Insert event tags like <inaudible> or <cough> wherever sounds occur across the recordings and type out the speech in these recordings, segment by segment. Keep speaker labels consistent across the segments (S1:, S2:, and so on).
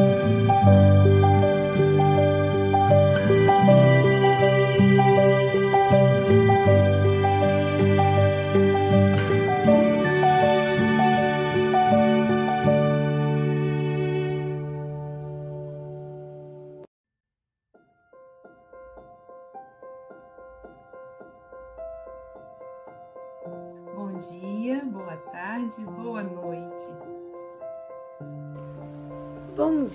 S1: 嗯。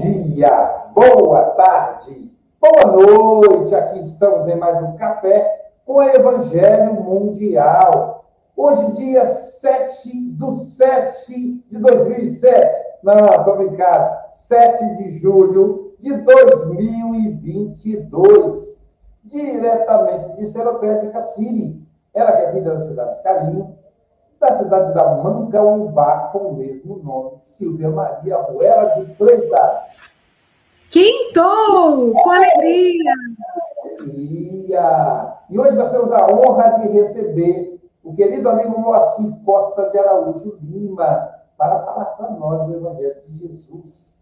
S2: Dia, boa tarde, boa noite. Aqui estamos em mais um café com o Evangelho Mundial. Hoje, dia 7 do 7 de 2007. Não, tô brincando. 7 de julho de 2022. Diretamente de Seropé de Cassini. Ela que é vida da cidade de Carinho, da cidade da Mangaubá, com o mesmo nome, Silvia Maria Ruela de Freitas.
S3: Quintou! Com alegria!
S2: Alegria! E hoje nós temos a honra de receber o querido amigo Moacir Costa de Araújo Lima para falar para nós do Evangelho de Jesus.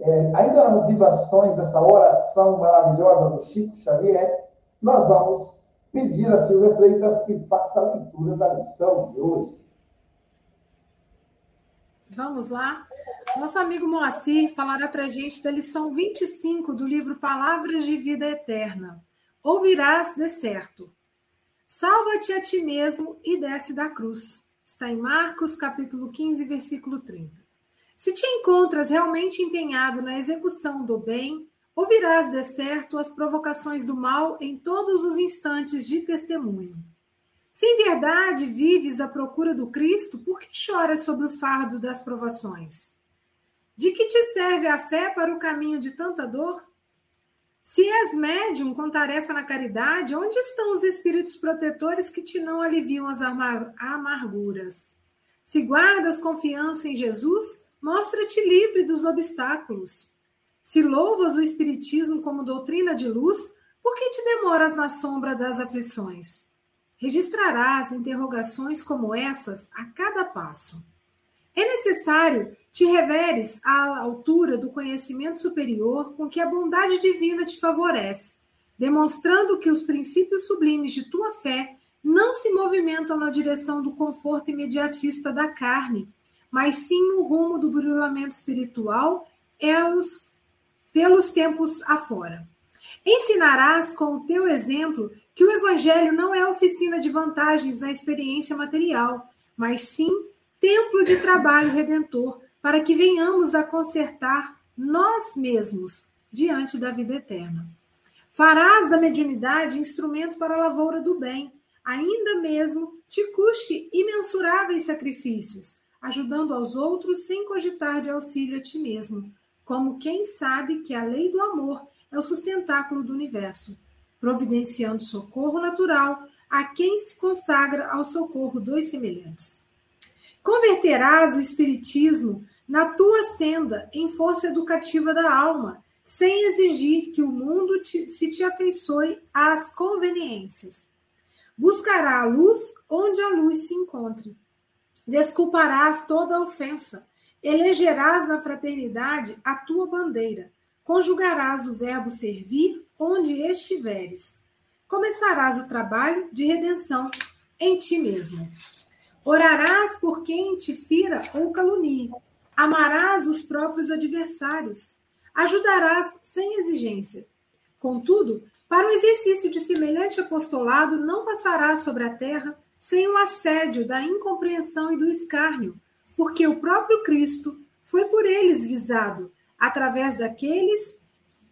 S2: É, ainda nas vibrações dessa oração maravilhosa do Chico Xavier, nós vamos pedir a Silvia Freitas que faça a leitura da lição de hoje.
S3: Vamos lá? Nosso amigo Moacir falará para a gente da lição 25 do livro Palavras de Vida Eterna. Ouvirás de certo. Salva-te a ti mesmo e desce da cruz. Está em Marcos, capítulo 15, versículo 30. Se te encontras realmente empenhado na execução do bem, ouvirás de certo as provocações do mal em todos os instantes de testemunho. Se em verdade vives à procura do Cristo, por que choras sobre o fardo das provações? De que te serve a fé para o caminho de tanta dor? Se és médium com tarefa na caridade, onde estão os espíritos protetores que te não aliviam as amarguras? Se guardas confiança em Jesus, mostra-te livre dos obstáculos. Se louvas o Espiritismo como doutrina de luz, por que te demoras na sombra das aflições? Registrarás interrogações como essas a cada passo. É necessário te reveres à altura do conhecimento superior com que a bondade divina te favorece, demonstrando que os princípios sublimes de tua fé não se movimentam na direção do conforto imediatista da carne, mas sim no rumo do brilhamento espiritual, elos pelos tempos afora. Ensinarás com o teu exemplo que o evangelho não é oficina de vantagens na experiência material, mas sim templo de trabalho redentor para que venhamos a consertar nós mesmos diante da vida eterna. Farás da mediunidade instrumento para a lavoura do bem, ainda mesmo te custe imensuráveis sacrifícios, ajudando aos outros sem cogitar de auxílio a ti mesmo, como quem sabe que a lei do amor é o sustentáculo do universo, providenciando socorro natural a quem se consagra ao socorro dos semelhantes. Converterás o Espiritismo na tua senda em força educativa da alma, sem exigir que o mundo te, se te afeiçoe às conveniências. Buscará a luz onde a luz se encontre. Desculparás toda ofensa. Elegerás na fraternidade a tua bandeira. Conjugarás o verbo servir onde estiveres. Começarás o trabalho de redenção em ti mesmo. Orarás por quem te fira ou calunie. Amarás os próprios adversários ajudarás sem exigência. Contudo, para o exercício de semelhante apostolado não passarás sobre a terra sem o assédio da incompreensão e do escárnio, porque o próprio Cristo foi por eles visado, através daqueles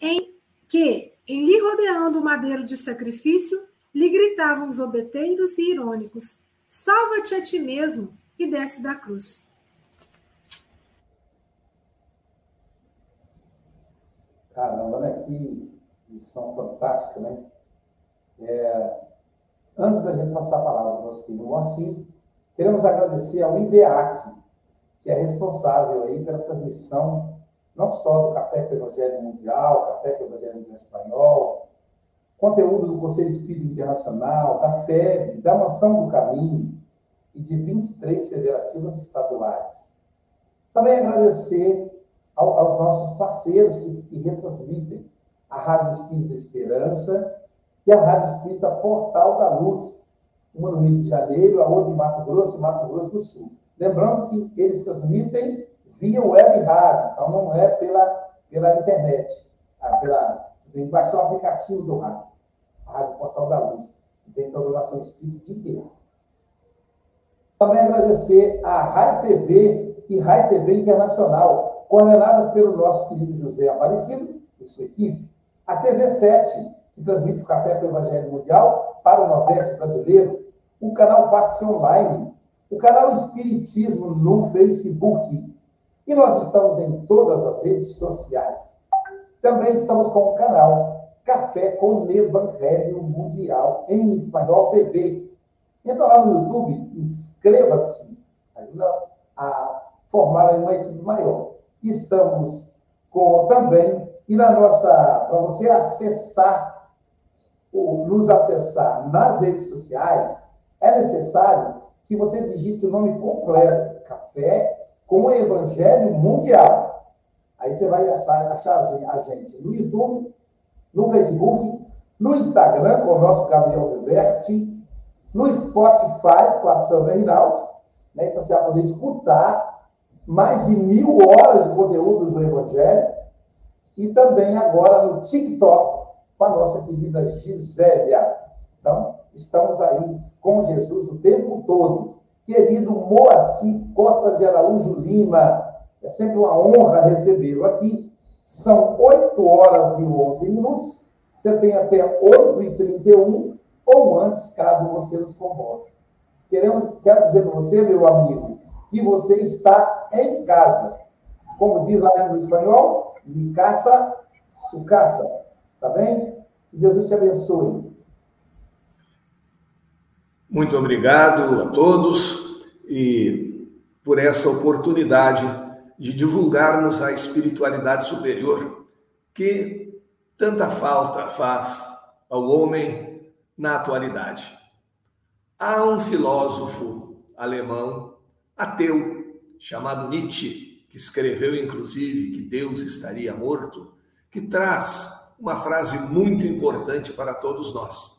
S3: em que, em lhe rodeando o madeiro de sacrifício, lhe gritavam os obeteiros e irônicos: Salva-te a ti mesmo e desce da cruz.
S2: Caramba, né? Que lição fantástica, né? É, antes da gente passar a palavra para o nosso querido Moacir, queremos agradecer ao IDEAC, que é responsável aí pela transmissão não só do Café com o Evangelho Mundial, Café com o Evangelho Mundial Espanhol, conteúdo do Conselho Espírita Internacional, da FEB, da Mansão do Caminho e de 23 federativas estaduais. Também agradecer ao, aos nossos parceiros que, que retransmitem a Rádio Espírita Esperança e a Rádio Espírita Portal da Luz, uma no Rio de Janeiro, a outra em Mato Grosso e Mato Grosso do Sul. Lembrando que eles transmitem via web rádio, então não é pela, pela internet. Ah, pela, você tem que baixar o aplicativo do rádio, a Rádio Portal da Luz, que tem programação espírita dia. Também agradecer a Rai TV e Rai TV Internacional, coordenadas pelo nosso querido José Aparecido e sua equipe, a TV7, que transmite o Café para o Evangelho Mundial para o Nordeste brasileiro, o canal Passe Online, o canal Espiritismo no Facebook. E nós estamos em todas as redes sociais. Também estamos com o canal Café com o Evangelho Mundial em Espanhol TV. Entra lá no YouTube, inscreva-se, ajuda a formar uma equipe maior estamos com também, e na nossa, para você acessar, ou nos acessar nas redes sociais, é necessário que você digite o nome completo, Café com Evangelho Mundial. Aí você vai achar, achar a gente no YouTube, no Facebook, no Instagram com o nosso Gabriel Viverte, no Spotify com a Sandra Rinaldi, né? então você vai poder escutar mais de mil horas de conteúdo do Evangelho, e também agora no TikTok, com a nossa querida Gisélia. Então, estamos aí com Jesus o tempo todo. Querido Moacir Costa de Araújo Lima, é sempre uma honra recebê-lo aqui. São 8 horas e 11 minutos. Você tem até 8h31 ou antes, caso você nos convoque. Queremos, quero dizer para você, meu amigo, que você está em casa. Como diz lá no espanhol, mi casa, su casa. Está bem? Que Jesus te abençoe.
S4: Muito obrigado a todos e por essa oportunidade de divulgarmos a espiritualidade superior que tanta falta faz ao homem na atualidade. Há um filósofo alemão ateu chamado Nietzsche, que escreveu inclusive que Deus estaria morto, que traz uma frase muito importante para todos nós.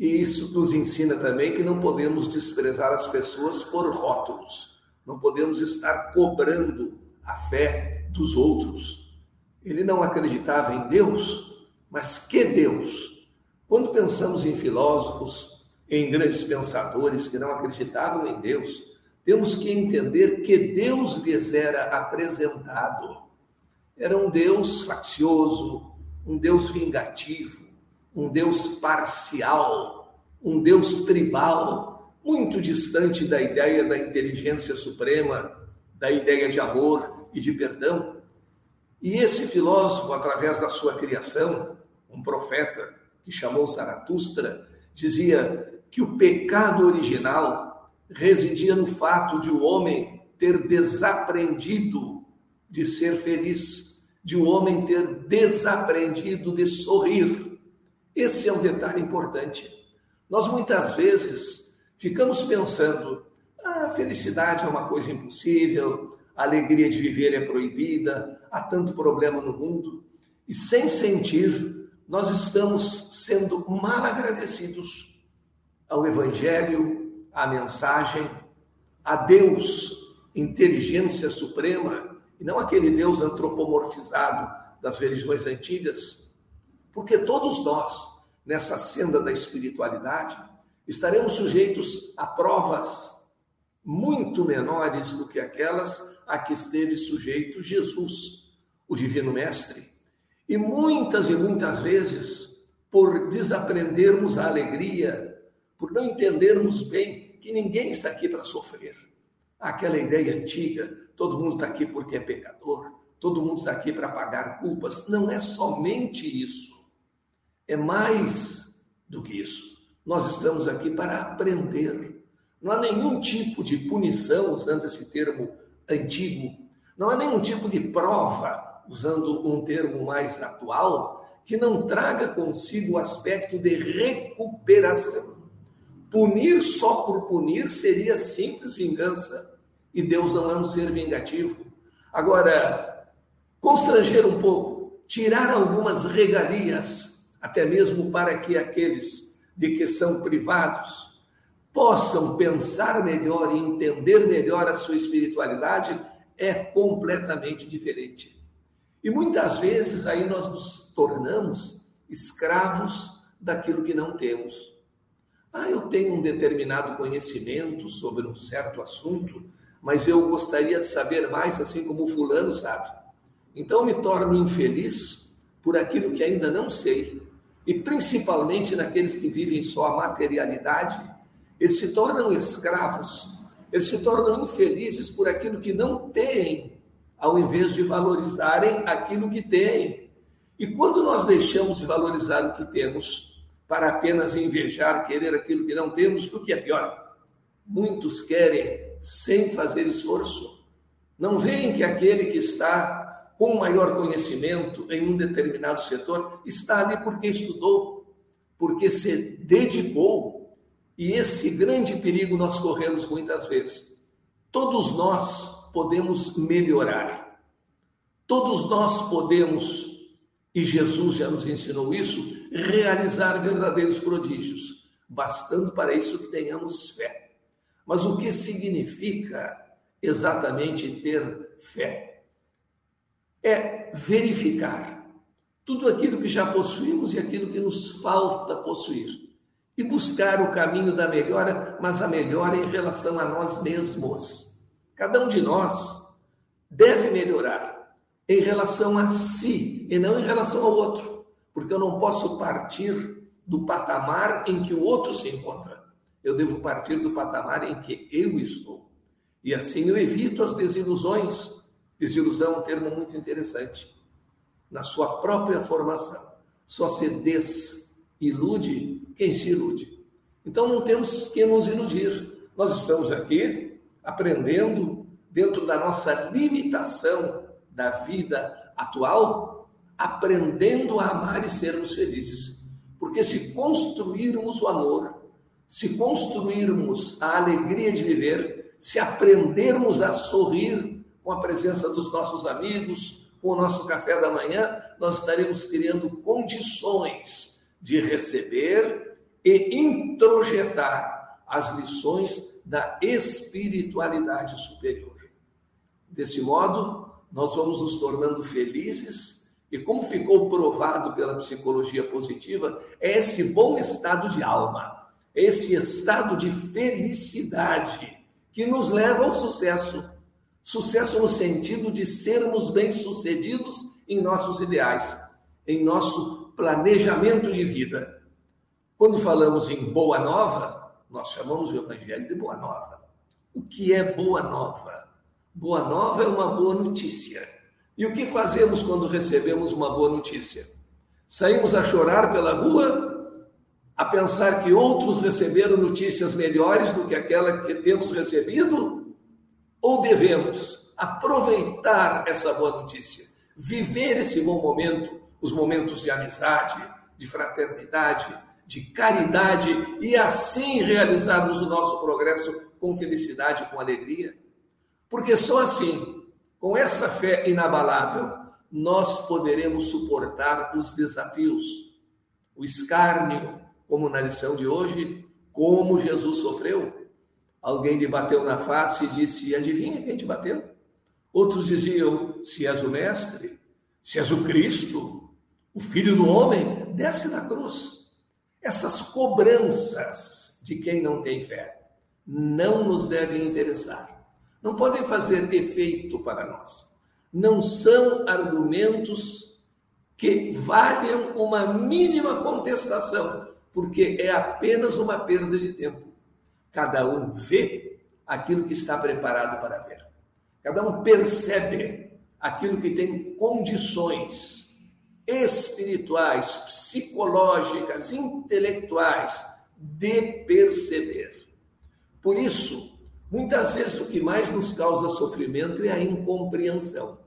S4: E isso nos ensina também que não podemos desprezar as pessoas por rótulos, não podemos estar cobrando a fé dos outros. Ele não acreditava em Deus, mas que Deus? Quando pensamos em filósofos, em grandes pensadores que não acreditavam em Deus, temos que entender que Deus lhes era apresentado. Era um Deus faccioso, um Deus vingativo, um Deus parcial, um Deus tribal, muito distante da ideia da inteligência suprema, da ideia de amor e de perdão. E esse filósofo, através da sua criação, um profeta que chamou Zaratustra, dizia que o pecado original residia no fato de o homem ter desaprendido de ser feliz, de o homem ter desaprendido de sorrir. Esse é um detalhe importante. Nós muitas vezes ficamos pensando: ah, a felicidade é uma coisa impossível, a alegria de viver é proibida, há tanto problema no mundo, e sem sentir, nós estamos sendo mal agradecidos ao Evangelho, à mensagem, a Deus, inteligência suprema, e não aquele Deus antropomorfizado das religiões antigas. Porque todos nós, nessa senda da espiritualidade, estaremos sujeitos a provas muito menores do que aquelas a que esteve sujeito Jesus, o Divino Mestre. E muitas e muitas vezes, por desaprendermos a alegria, por não entendermos bem que ninguém está aqui para sofrer. Aquela ideia antiga, todo mundo está aqui porque é pecador, todo mundo está aqui para pagar culpas. Não é somente isso. É mais do que isso. Nós estamos aqui para aprender. Não há nenhum tipo de punição, usando esse termo antigo, não há nenhum tipo de prova usando um termo mais atual, que não traga consigo o aspecto de recuperação. Punir só por punir seria simples vingança, e Deus não é um ser vingativo. Agora, constranger um pouco, tirar algumas regalias, até mesmo para que aqueles de que são privados possam pensar melhor e entender melhor a sua espiritualidade, é completamente diferente. E muitas vezes aí nós nos tornamos escravos daquilo que não temos. Ah, eu tenho um determinado conhecimento sobre um certo assunto, mas eu gostaria de saber mais, assim como fulano sabe. Então me torno infeliz por aquilo que ainda não sei. E principalmente naqueles que vivem só a materialidade, eles se tornam escravos, eles se tornam infelizes por aquilo que não têm ao invés de valorizarem aquilo que têm. E quando nós deixamos de valorizar o que temos para apenas invejar, querer aquilo que não temos, o que é pior? Muitos querem sem fazer esforço. Não veem que aquele que está com maior conhecimento em um determinado setor está ali porque estudou, porque se dedicou. E esse grande perigo nós corremos muitas vezes. Todos nós podemos melhorar. Todos nós podemos, e Jesus já nos ensinou isso, realizar verdadeiros prodígios, bastando para isso que tenhamos fé. Mas o que significa exatamente ter fé? É verificar tudo aquilo que já possuímos e aquilo que nos falta possuir. E buscar o caminho da melhora, mas a melhora em relação a nós mesmos Cada um de nós deve melhorar em relação a si e não em relação ao outro, porque eu não posso partir do patamar em que o outro se encontra. Eu devo partir do patamar em que eu estou. E assim eu evito as desilusões. Desilusão é um termo muito interessante. Na sua própria formação. Só se desilude quem se ilude. Então não temos que nos iludir. Nós estamos aqui aprendendo dentro da nossa limitação da vida atual, aprendendo a amar e sermos felizes. Porque se construirmos o amor, se construirmos a alegria de viver, se aprendermos a sorrir com a presença dos nossos amigos, com o nosso café da manhã, nós estaremos criando condições de receber e introjetar as lições da espiritualidade superior. Desse modo, nós vamos nos tornando felizes e, como ficou provado pela psicologia positiva, é esse bom estado de alma, esse estado de felicidade que nos leva ao sucesso. Sucesso no sentido de sermos bem-sucedidos em nossos ideais, em nosso planejamento de vida. Quando falamos em boa nova, nós chamamos o evangelho de boa nova. O que é boa nova? Boa nova é uma boa notícia. E o que fazemos quando recebemos uma boa notícia? Saímos a chorar pela rua, a pensar que outros receberam notícias melhores do que aquela que temos recebido? Ou devemos aproveitar essa boa notícia, viver esse bom momento, os momentos de amizade, de fraternidade, de caridade e assim realizarmos o nosso progresso com felicidade, com alegria? Porque só assim, com essa fé inabalável, nós poderemos suportar os desafios, o escárnio, como na lição de hoje, como Jesus sofreu. Alguém lhe bateu na face e disse: Adivinha quem te bateu? Outros diziam: Se és o Mestre, se és o Cristo, o Filho do Homem, desce da cruz. Essas cobranças de quem não tem fé não nos devem interessar. Não podem fazer efeito para nós não são argumentos que valham uma mínima contestação, porque é apenas uma perda de tempo. Cada um vê aquilo que está preparado para ver. Cada um percebe aquilo que tem condições espirituais, psicológicas, intelectuais de perceber. Por isso, Muitas vezes o que mais nos causa sofrimento é a incompreensão.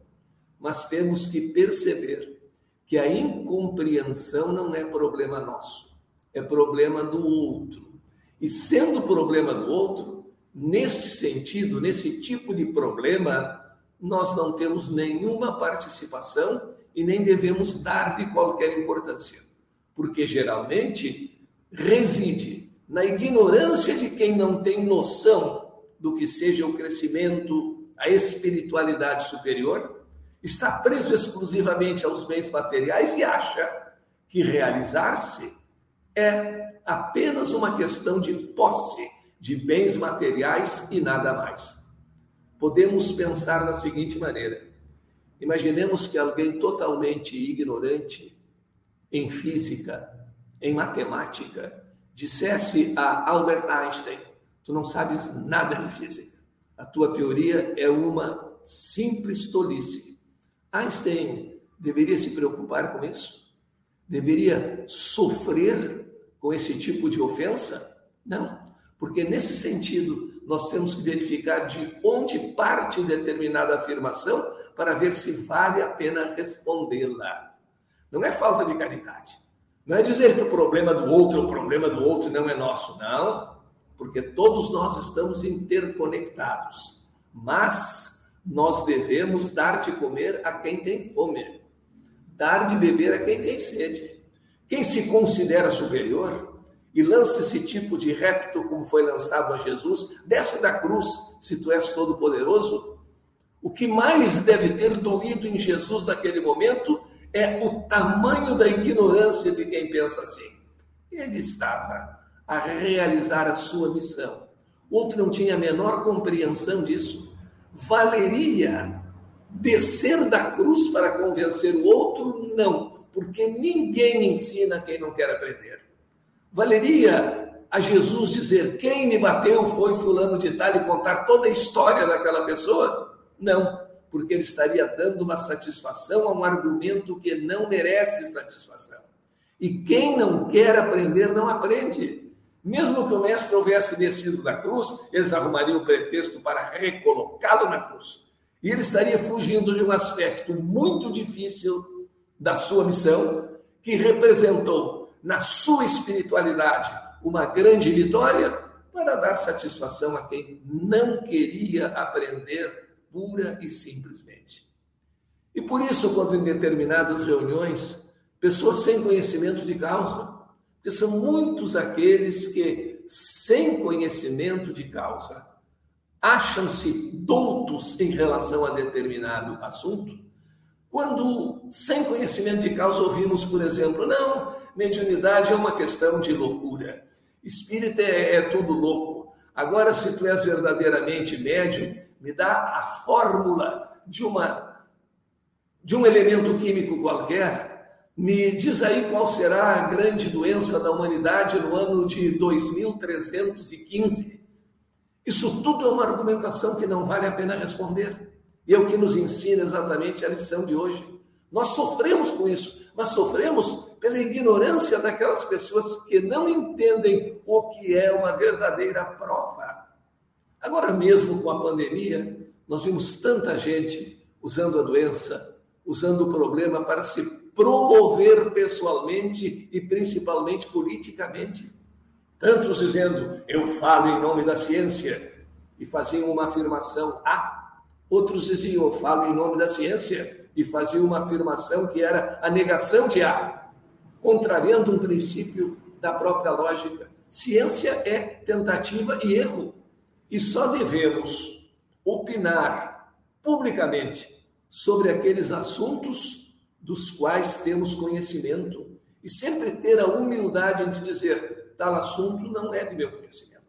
S4: Mas temos que perceber que a incompreensão não é problema nosso, é problema do outro. E sendo problema do outro, neste sentido, nesse tipo de problema, nós não temos nenhuma participação e nem devemos dar de qualquer importância, porque geralmente reside na ignorância de quem não tem noção do que seja o crescimento, a espiritualidade superior, está preso exclusivamente aos bens materiais e acha que realizar-se é apenas uma questão de posse de bens materiais e nada mais. Podemos pensar da seguinte maneira: imaginemos que alguém totalmente ignorante em física, em matemática, dissesse a Albert Einstein: Tu não sabes nada de física. A tua teoria é uma simples tolice. Einstein deveria se preocupar com isso? Deveria sofrer com esse tipo de ofensa? Não, porque nesse sentido nós temos que verificar de onde parte determinada afirmação para ver se vale a pena respondê-la. Não é falta de caridade. Não é dizer que o problema do outro é o problema do outro não é nosso. Não porque todos nós estamos interconectados. Mas nós devemos dar de comer a quem tem fome, dar de beber a quem tem sede. Quem se considera superior e lança esse tipo de repto como foi lançado a Jesus, desce da cruz, se tu és todo poderoso. O que mais deve ter doído em Jesus naquele momento é o tamanho da ignorância de quem pensa assim. Ele estava a realizar a sua missão. Outro não tinha a menor compreensão disso. Valeria descer da cruz para convencer o outro? Não, porque ninguém ensina quem não quer aprender. Valeria a Jesus dizer: quem me bateu foi Fulano de Tal e contar toda a história daquela pessoa? Não, porque ele estaria dando uma satisfação a um argumento que não merece satisfação. E quem não quer aprender, não aprende. Mesmo que o mestre houvesse descido da cruz, eles arrumariam o pretexto para recolocá-lo na cruz. E ele estaria fugindo de um aspecto muito difícil da sua missão, que representou na sua espiritualidade uma grande vitória para dar satisfação a quem não queria aprender pura e simplesmente. E por isso, quando em determinadas reuniões, pessoas sem conhecimento de causa porque são muitos aqueles que, sem conhecimento de causa, acham-se doutos em relação a determinado assunto, quando, sem conhecimento de causa, ouvimos, por exemplo, não, mediunidade é uma questão de loucura, espírita é, é tudo louco, Agora, se tu és verdadeiramente médium, me dá a fórmula de uma de um elemento químico qualquer. Me diz aí qual será a grande doença da humanidade no ano de 2315. Isso tudo é uma argumentação que não vale a pena responder. E é o que nos ensina exatamente a lição de hoje. Nós sofremos com isso, mas sofremos pela ignorância daquelas pessoas que não entendem o que é uma verdadeira prova. Agora mesmo com a pandemia, nós vimos tanta gente usando a doença, usando o problema para se promover pessoalmente e principalmente politicamente. Tantos dizendo, eu falo em nome da ciência, e faziam uma afirmação A. Outros diziam, eu falo em nome da ciência, e faziam uma afirmação que era a negação de A, contrariando um princípio da própria lógica. Ciência é tentativa e erro, e só devemos opinar publicamente sobre aqueles assuntos dos quais temos conhecimento e sempre ter a humildade de dizer: tal assunto não é de meu conhecimento.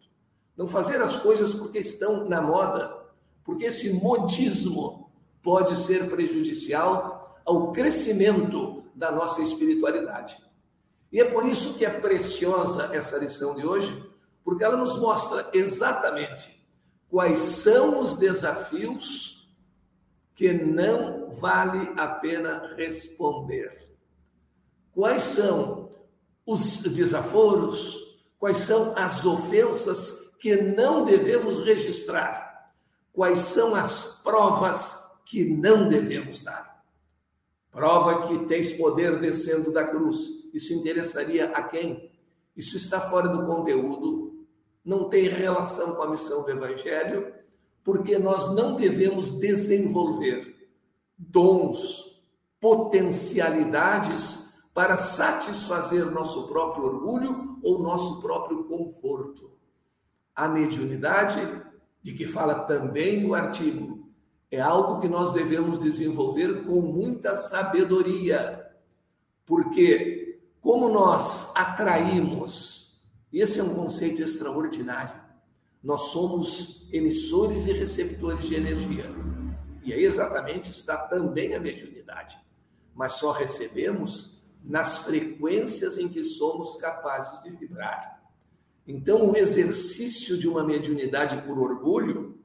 S4: Não fazer as coisas porque estão na moda, porque esse modismo pode ser prejudicial ao crescimento da nossa espiritualidade. E é por isso que é preciosa essa lição de hoje, porque ela nos mostra exatamente quais são os desafios que não vale a pena responder. Quais são os desaforos, quais são as ofensas que não devemos registrar, quais são as provas que não devemos dar. Prova que tens poder descendo da cruz. Isso interessaria a quem? Isso está fora do conteúdo, não tem relação com a missão do Evangelho, porque nós não devemos desenvolver dons, potencialidades para satisfazer nosso próprio orgulho ou nosso próprio conforto. A mediunidade, de que fala também o artigo, é algo que nós devemos desenvolver com muita sabedoria, porque como nós atraímos, esse é um conceito extraordinário. Nós somos emissores e receptores de energia. E aí exatamente está também a mediunidade. Mas só recebemos nas frequências em que somos capazes de vibrar. Então, o exercício de uma mediunidade por orgulho,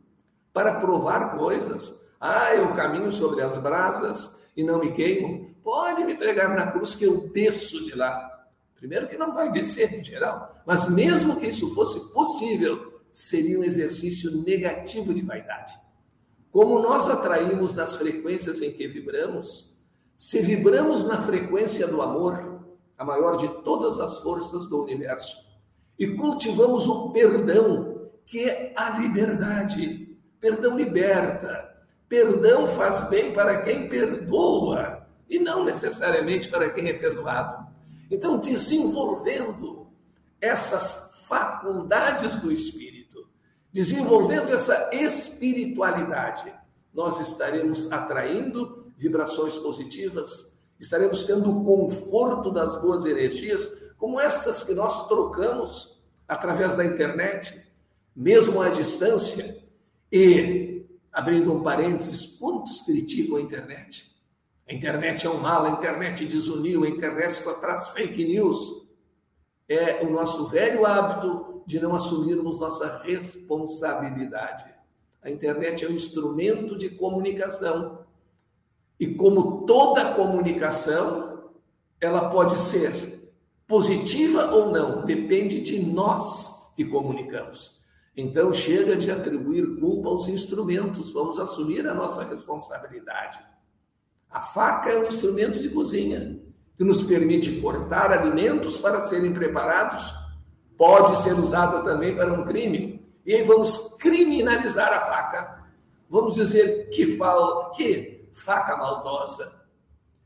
S4: para provar coisas, ah, eu caminho sobre as brasas e não me queimo, pode me pregar na cruz que eu desço de lá. Primeiro, que não vai descer em geral, mas mesmo que isso fosse possível, seria um exercício negativo de vaidade. Como nós atraímos nas frequências em que vibramos, se vibramos na frequência do amor, a maior de todas as forças do universo, e cultivamos o perdão, que é a liberdade. Perdão liberta. Perdão faz bem para quem perdoa e não necessariamente para quem é perdoado. Então, desenvolvendo essas faculdades do espírito, desenvolvendo essa espiritualidade, nós estaremos atraindo vibrações positivas, estaremos tendo o conforto das boas energias, como essas que nós trocamos através da internet, mesmo à distância. E, abrindo um parênteses, quantos criticam a internet? A internet é um mal, a internet desuniu, a internet só traz fake news. É o nosso velho hábito de não assumirmos nossa responsabilidade. A internet é um instrumento de comunicação e como toda comunicação, ela pode ser positiva ou não, depende de nós que comunicamos. Então, chega de atribuir culpa aos instrumentos, vamos assumir a nossa responsabilidade. A faca é um instrumento de cozinha que nos permite cortar alimentos para serem preparados, pode ser usada também para um crime. E aí vamos criminalizar a faca. Vamos dizer que, que faca maldosa,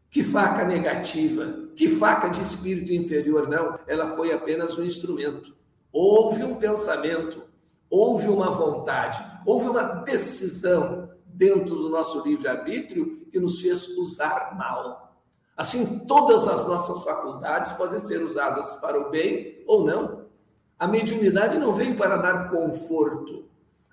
S4: que faca negativa, que faca de espírito inferior, não. Ela foi apenas um instrumento. Houve um pensamento, houve uma vontade, houve uma decisão dentro do nosso livre-arbítrio que nos fez usar mal. Assim, todas as nossas faculdades podem ser usadas para o bem ou não. A mediunidade não veio para dar conforto.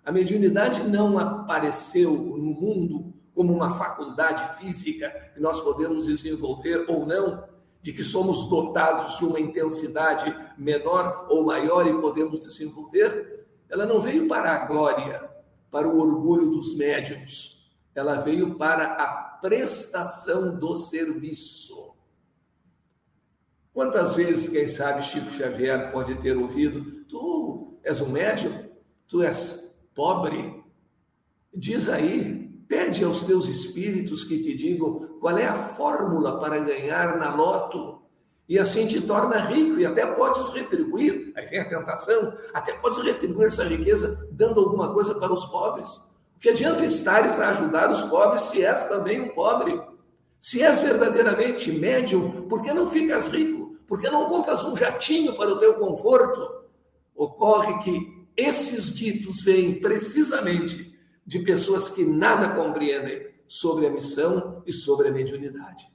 S4: A mediunidade não apareceu no mundo como uma faculdade física que nós podemos desenvolver ou não, de que somos dotados de uma intensidade menor ou maior e podemos desenvolver. Ela não veio para a glória, para o orgulho dos médiums. Ela veio para a prestação do serviço. Quantas vezes, quem sabe, Chico Xavier pode ter ouvido: Tu és um médium? Tu és pobre? Diz aí, pede aos teus espíritos que te digam qual é a fórmula para ganhar na loto. E assim te torna rico e até podes retribuir, aí vem a tentação, até podes retribuir essa riqueza dando alguma coisa para os pobres. O que adianta estares a ajudar os pobres se és também um pobre? Se és verdadeiramente médium, por que não ficas rico? Por que não compras um jatinho para o teu conforto? Ocorre que esses ditos vêm precisamente de pessoas que nada compreendem sobre a missão e sobre a mediunidade.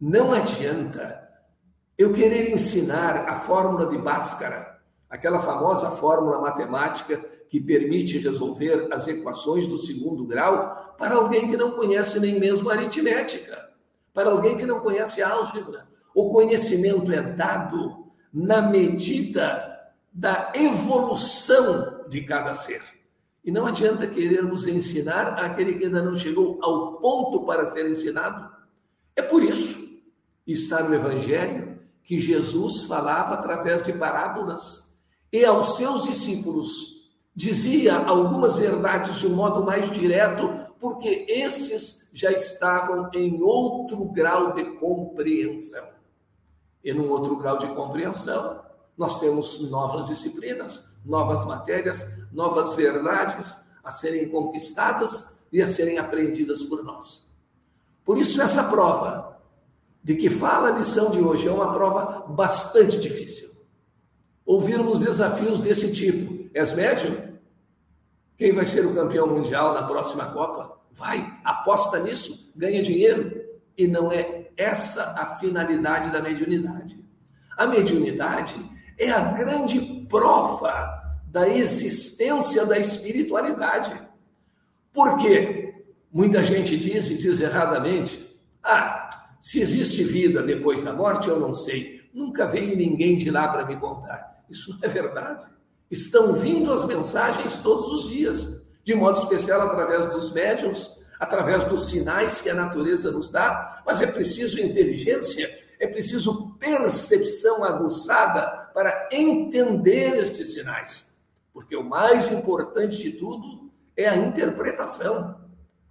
S4: Não adianta eu querer ensinar a fórmula de Bhaskara, aquela famosa fórmula matemática que permite resolver as equações do segundo grau, para alguém que não conhece nem mesmo aritmética, para alguém que não conhece álgebra. O conhecimento é dado na medida da evolução de cada ser. E não adianta querermos ensinar aquele que ainda não chegou ao ponto para ser ensinado. É por isso, está no Evangelho, que Jesus falava através de parábolas e aos seus discípulos dizia algumas verdades de um modo mais direto, porque esses já estavam em outro grau de compreensão. E num outro grau de compreensão, nós temos novas disciplinas, novas matérias, novas verdades a serem conquistadas e a serem aprendidas por nós. Por isso, essa prova de que fala a lição de hoje é uma prova bastante difícil. Ouvirmos desafios desse tipo. És médium? Quem vai ser o campeão mundial na próxima Copa? Vai, aposta nisso, ganha dinheiro. E não é essa a finalidade da mediunidade. A mediunidade é a grande prova da existência da espiritualidade. Por quê? Muita gente diz e diz erradamente: ah, se existe vida depois da morte, eu não sei. Nunca veio ninguém de lá para me contar. Isso não é verdade. Estão vindo as mensagens todos os dias, de modo especial através dos médiums, através dos sinais que a natureza nos dá, mas é preciso inteligência, é preciso percepção aguçada para entender estes sinais. Porque o mais importante de tudo é a interpretação.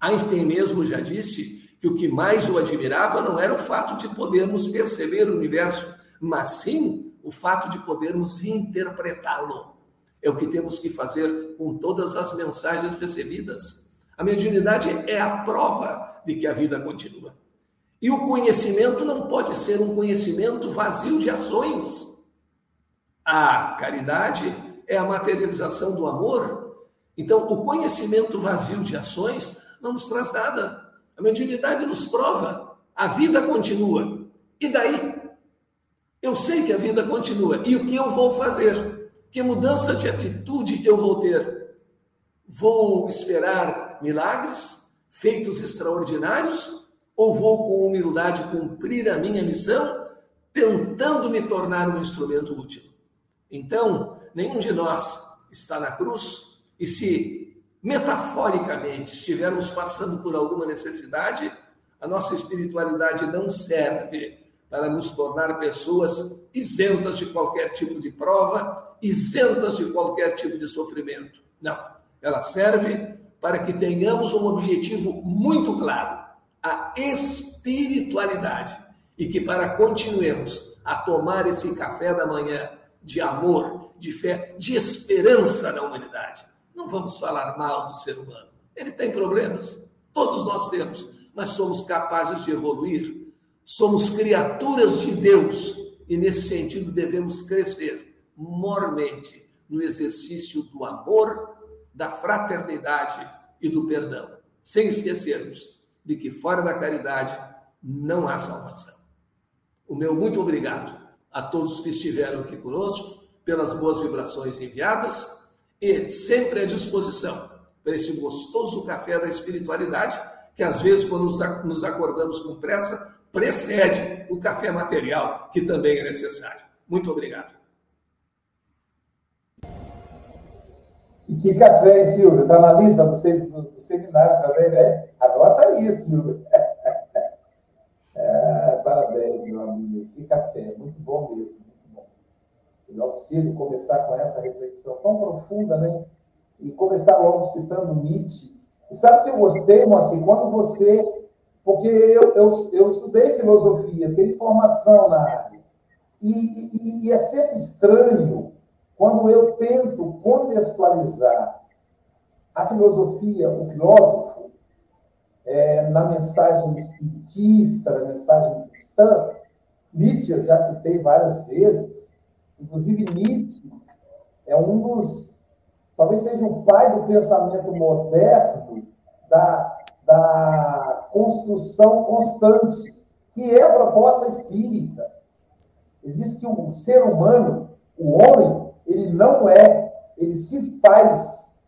S4: Einstein mesmo já disse que o que mais o admirava não era o fato de podermos perceber o universo, mas sim o fato de podermos interpretá-lo. É o que temos que fazer com todas as mensagens recebidas. A mediunidade é a prova de que a vida continua. E o conhecimento não pode ser um conhecimento vazio de ações. A caridade é a materialização do amor. Então, o conhecimento vazio de ações não nos traz nada. A mediunidade nos prova. A vida continua. E daí? Eu sei que a vida continua. E o que eu vou fazer? Que mudança de atitude eu vou ter? Vou esperar milagres, feitos extraordinários? Ou vou com humildade cumprir a minha missão, tentando me tornar um instrumento útil? Então, nenhum de nós está na cruz e se metaforicamente estivermos passando por alguma necessidade, a nossa espiritualidade não serve para nos tornar pessoas isentas de qualquer tipo de prova, isentas de qualquer tipo de sofrimento. Não, ela serve para que tenhamos um objetivo muito claro a espiritualidade e que para continuemos a tomar esse café da manhã de amor, de fé, de esperança na humanidade. Não vamos falar mal do ser humano. Ele tem problemas, todos nós temos, mas somos capazes de evoluir. Somos criaturas de Deus e nesse sentido devemos crescer mormente no exercício do amor, da fraternidade e do perdão, sem esquecermos de que fora da caridade não há salvação. O meu muito obrigado a todos que estiveram aqui conosco. pelas boas vibrações enviadas e sempre à disposição para esse gostoso café da espiritualidade, que às vezes, quando nos acordamos com pressa, precede o café material, que também é necessário. Muito obrigado.
S2: E que café, hein, Silvio? Está na lista do, seminário também, né? Anota aí, Silvio. <laughs> É, parabéns, amigo. Que café, muito bom mesmo, muito bom. Logo cedo começar com essa reflexão tão profunda, né? E começar logo citando Nietzsche. E sabe o que eu gostei, Moacir? Quando você. Porque eu, eu, eu estudei filosofia, tenho formação na área. E, e, e é sempre estranho quando eu tento contextualizar a filosofia, o filósofo, é, na mensagem espiritista, na mensagem cristã, Nietzsche eu já citei várias vezes, inclusive Nietzsche é um dos, talvez seja o pai do pensamento moderno da, da construção constante, que é a proposta espírita. Ele diz que o ser humano, o homem, ele não é, ele se faz.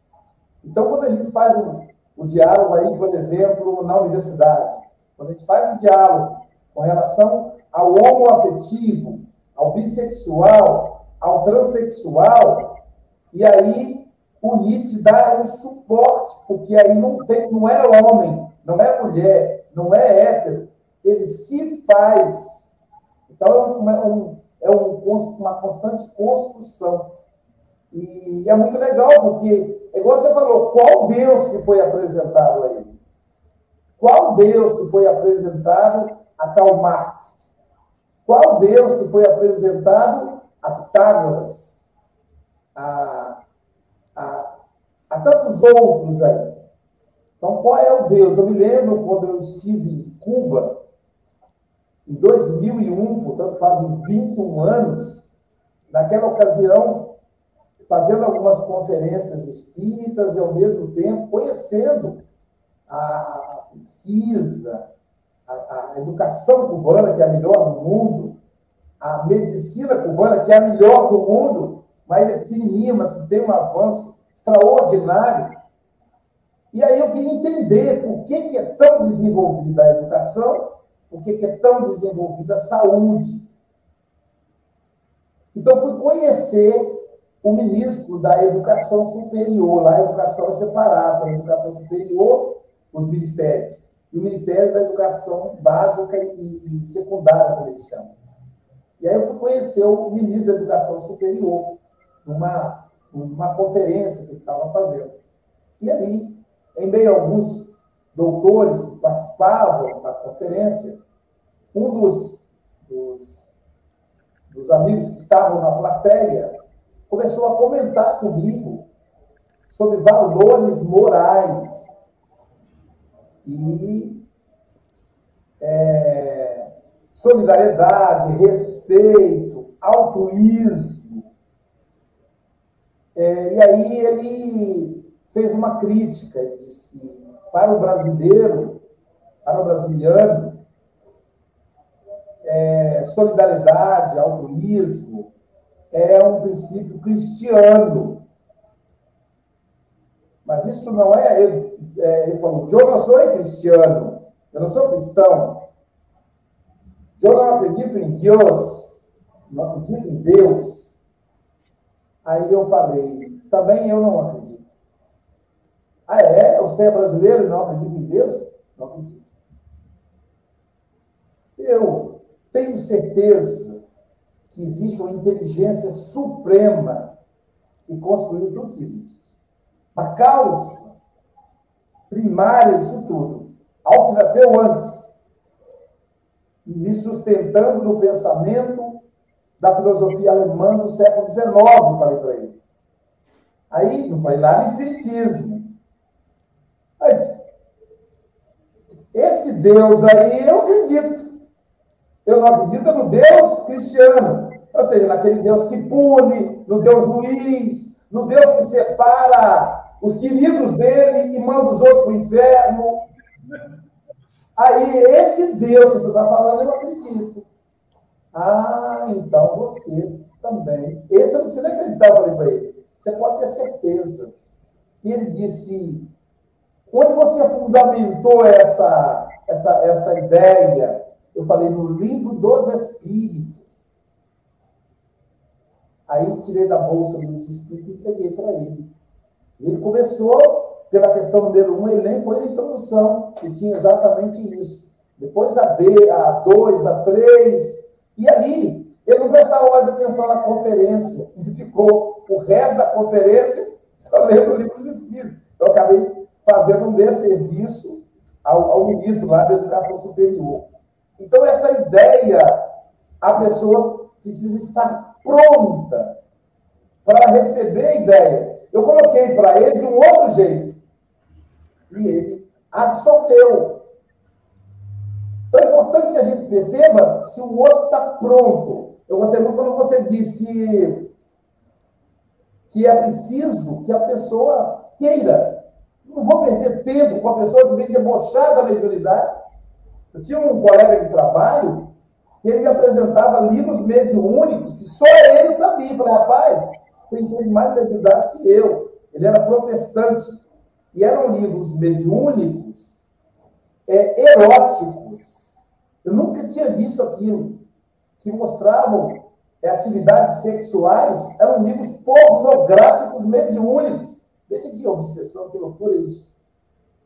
S2: Então, quando a gente faz um, um diálogo aí, por exemplo, na universidade, quando a gente faz um diálogo com relação ao homoafetivo, ao bissexual, ao transexual, e aí o Nietzsche dá um suporte, porque aí não, tem, não é homem, não é mulher, não é hétero, ele se faz. Então é um, é um, é um, uma constante construção. E é muito legal, porque, é igual você falou, qual Deus que foi apresentado a ele? Qual Deus que foi apresentado a Karl Marx? Qual Deus que foi apresentado a Pitágoras? A, a, a tantos outros aí. Então, qual é o Deus? Eu me lembro quando eu estive em Cuba, em 2001, portanto fazem 21 anos, naquela ocasião, fazendo algumas conferências espíritas e, ao mesmo tempo, conhecendo a pesquisa, a, educação cubana, que é a melhor do mundo, a medicina cubana, que é a melhor do mundo, mas é pequenininha, mas que tem um avanço extraordinário. E aí eu queria entender por que, que é tão desenvolvida a educação por que é tão desenvolvida a saúde. Então, fui conhecer o ministro da Educação Superior. Lá a educação é separada, a educação superior, os ministérios, e o Ministério da Educação Básica e, Secundária, como eles chamam. E aí eu fui conhecer o ministro da Educação Superior, numa, numa conferência que ele estava fazendo. E ali, em meio a alguns doutores que participavam da conferência, um dos, dos, dos amigos que estavam na plateia começou a comentar comigo sobre valores morais e é, solidariedade, respeito, altruísmo. É, e aí ele fez uma crítica, disse, para o brasileiro, para o brasiliano, é, solidariedade, altruísmo, é um princípio cristiano. Mas isso não é. Ele, é, ele falou: eu não sou cristiano, eu não sou cristão. Eu não acredito em Deus, não acredito em Deus. Aí eu falei: também eu não acredito. Ah, é? Você é brasileiro e não acredita em Deus? Não acredito. Eu tenho certeza que existe uma inteligência suprema que construiu tudo que existe. A causa primária disso tudo, ao que nasceu antes, me sustentando no pensamento da filosofia alemã do século XIX, falei para ele. Aí, não foi lá no Espiritismo. Aí, esse Deus aí, eu acredito. Eu não acredito no Deus cristiano. Ou seja, naquele Deus que pune, no Deus juiz, no Deus que separa os queridos dele e manda os outros para o inferno. Aí, esse Deus que você está falando, eu acredito. Ah, então você também. Esse você não acreditar, eu falei para ele. Você pode ter certeza. E ele disse: onde você fundamentou essa, essa, essa ideia? Eu falei, no livro dos Espíritos. Aí tirei da bolsa dos Espíritos e entreguei para ele. E ele começou pela questão número um, ele nem foi na introdução, que tinha exatamente isso. Depois a D, a 2, a 3, e ali ele não prestava mais atenção na conferência. Ele <laughs> ficou o resto da conferência só lendo o livro dos Espíritos. Eu acabei fazendo um desserviço ao, ao ministro lá da Educação Superior. Então, essa ideia, a pessoa precisa estar pronta para receber a ideia. Eu coloquei para ele de um outro jeito. E ele absorveu. Então é importante que a gente perceba se o outro está pronto. Eu gostei muito quando você diz que, que é preciso que a pessoa queira. Não vou perder tempo com a pessoa que vem debochar da mediunidade. Eu tinha um colega de trabalho que ele me apresentava livros mediúnicos que só ele sabia. Eu falei, rapaz, entende mais mediunidade que eu. Ele era protestante. E eram livros mediúnicos é, eróticos. Eu nunca tinha visto aquilo. Que mostravam é, atividades sexuais, eram livros pornográficos mediúnicos. Veja que obsessão, que loucura isso.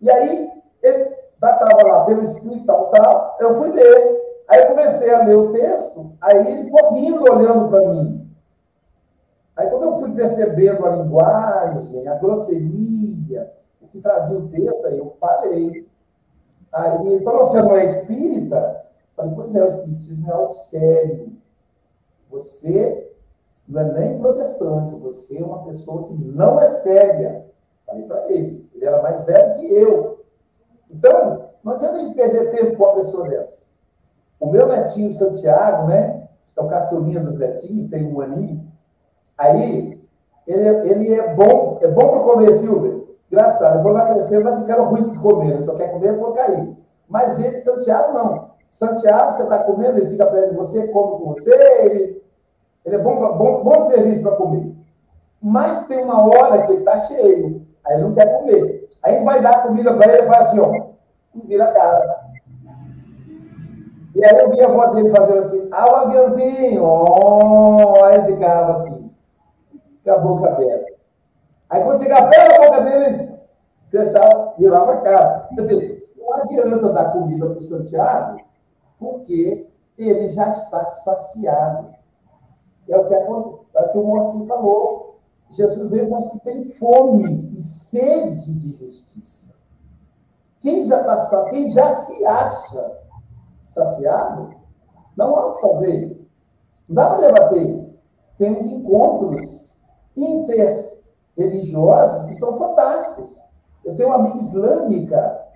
S2: E aí, ele estava lá pelo Espírito, tal, tal, eu fui ler. Aí comecei a ler o texto, aí ele ficou rindo, olhando para mim. Aí quando eu fui percebendo a linguagem, a grosseria, o que trazia o texto, aí eu parei. Aí ele falou, você não é espírita? Eu falei, pois é, o espiritismo é algo sério. Você não é nem protestante, você é uma pessoa que não é séria. Falei para ele. Ele era mais velho que eu. Então, não adianta a gente perder tempo com uma pessoa dessa. O meu netinho Santiago, né? É o caçulinha dos netinhos, tem um aninho. Aí, ele, ele é bom, é bom para comer, Silvio. Engraçado, depois vai crescer, vai ficar ruim de comer, ele só quer comer por cair. Mas ele, Santiago, não. Santiago, você está comendo, ele fica perto de você, come com você, ele, ele é bom, bom, bom de serviço para comer. Mas tem uma hora que ele está cheio, aí ele não quer comer. Aí vai dar comida para ele e fala assim, ó, vira a cara. E aí eu vi a avó dele fazendo assim, ah, o aviãozinho, oh, aí ele ficava assim, com a boca aberta. Aí quando chegava perto da boca dele, fechava, virava a cara. Quer dizer, não adianta dar comida para o Santiago, porque ele já está saciado. É o que, é, é o, que o Moacir falou. Jesus veio para que tem fome e sede de justiça. Quem já, tá, quem já se acha saciado, não há o que fazer. Não dá para debater. Temos encontros interreligiosos que são fantásticos. Eu tenho uma amiga islâmica,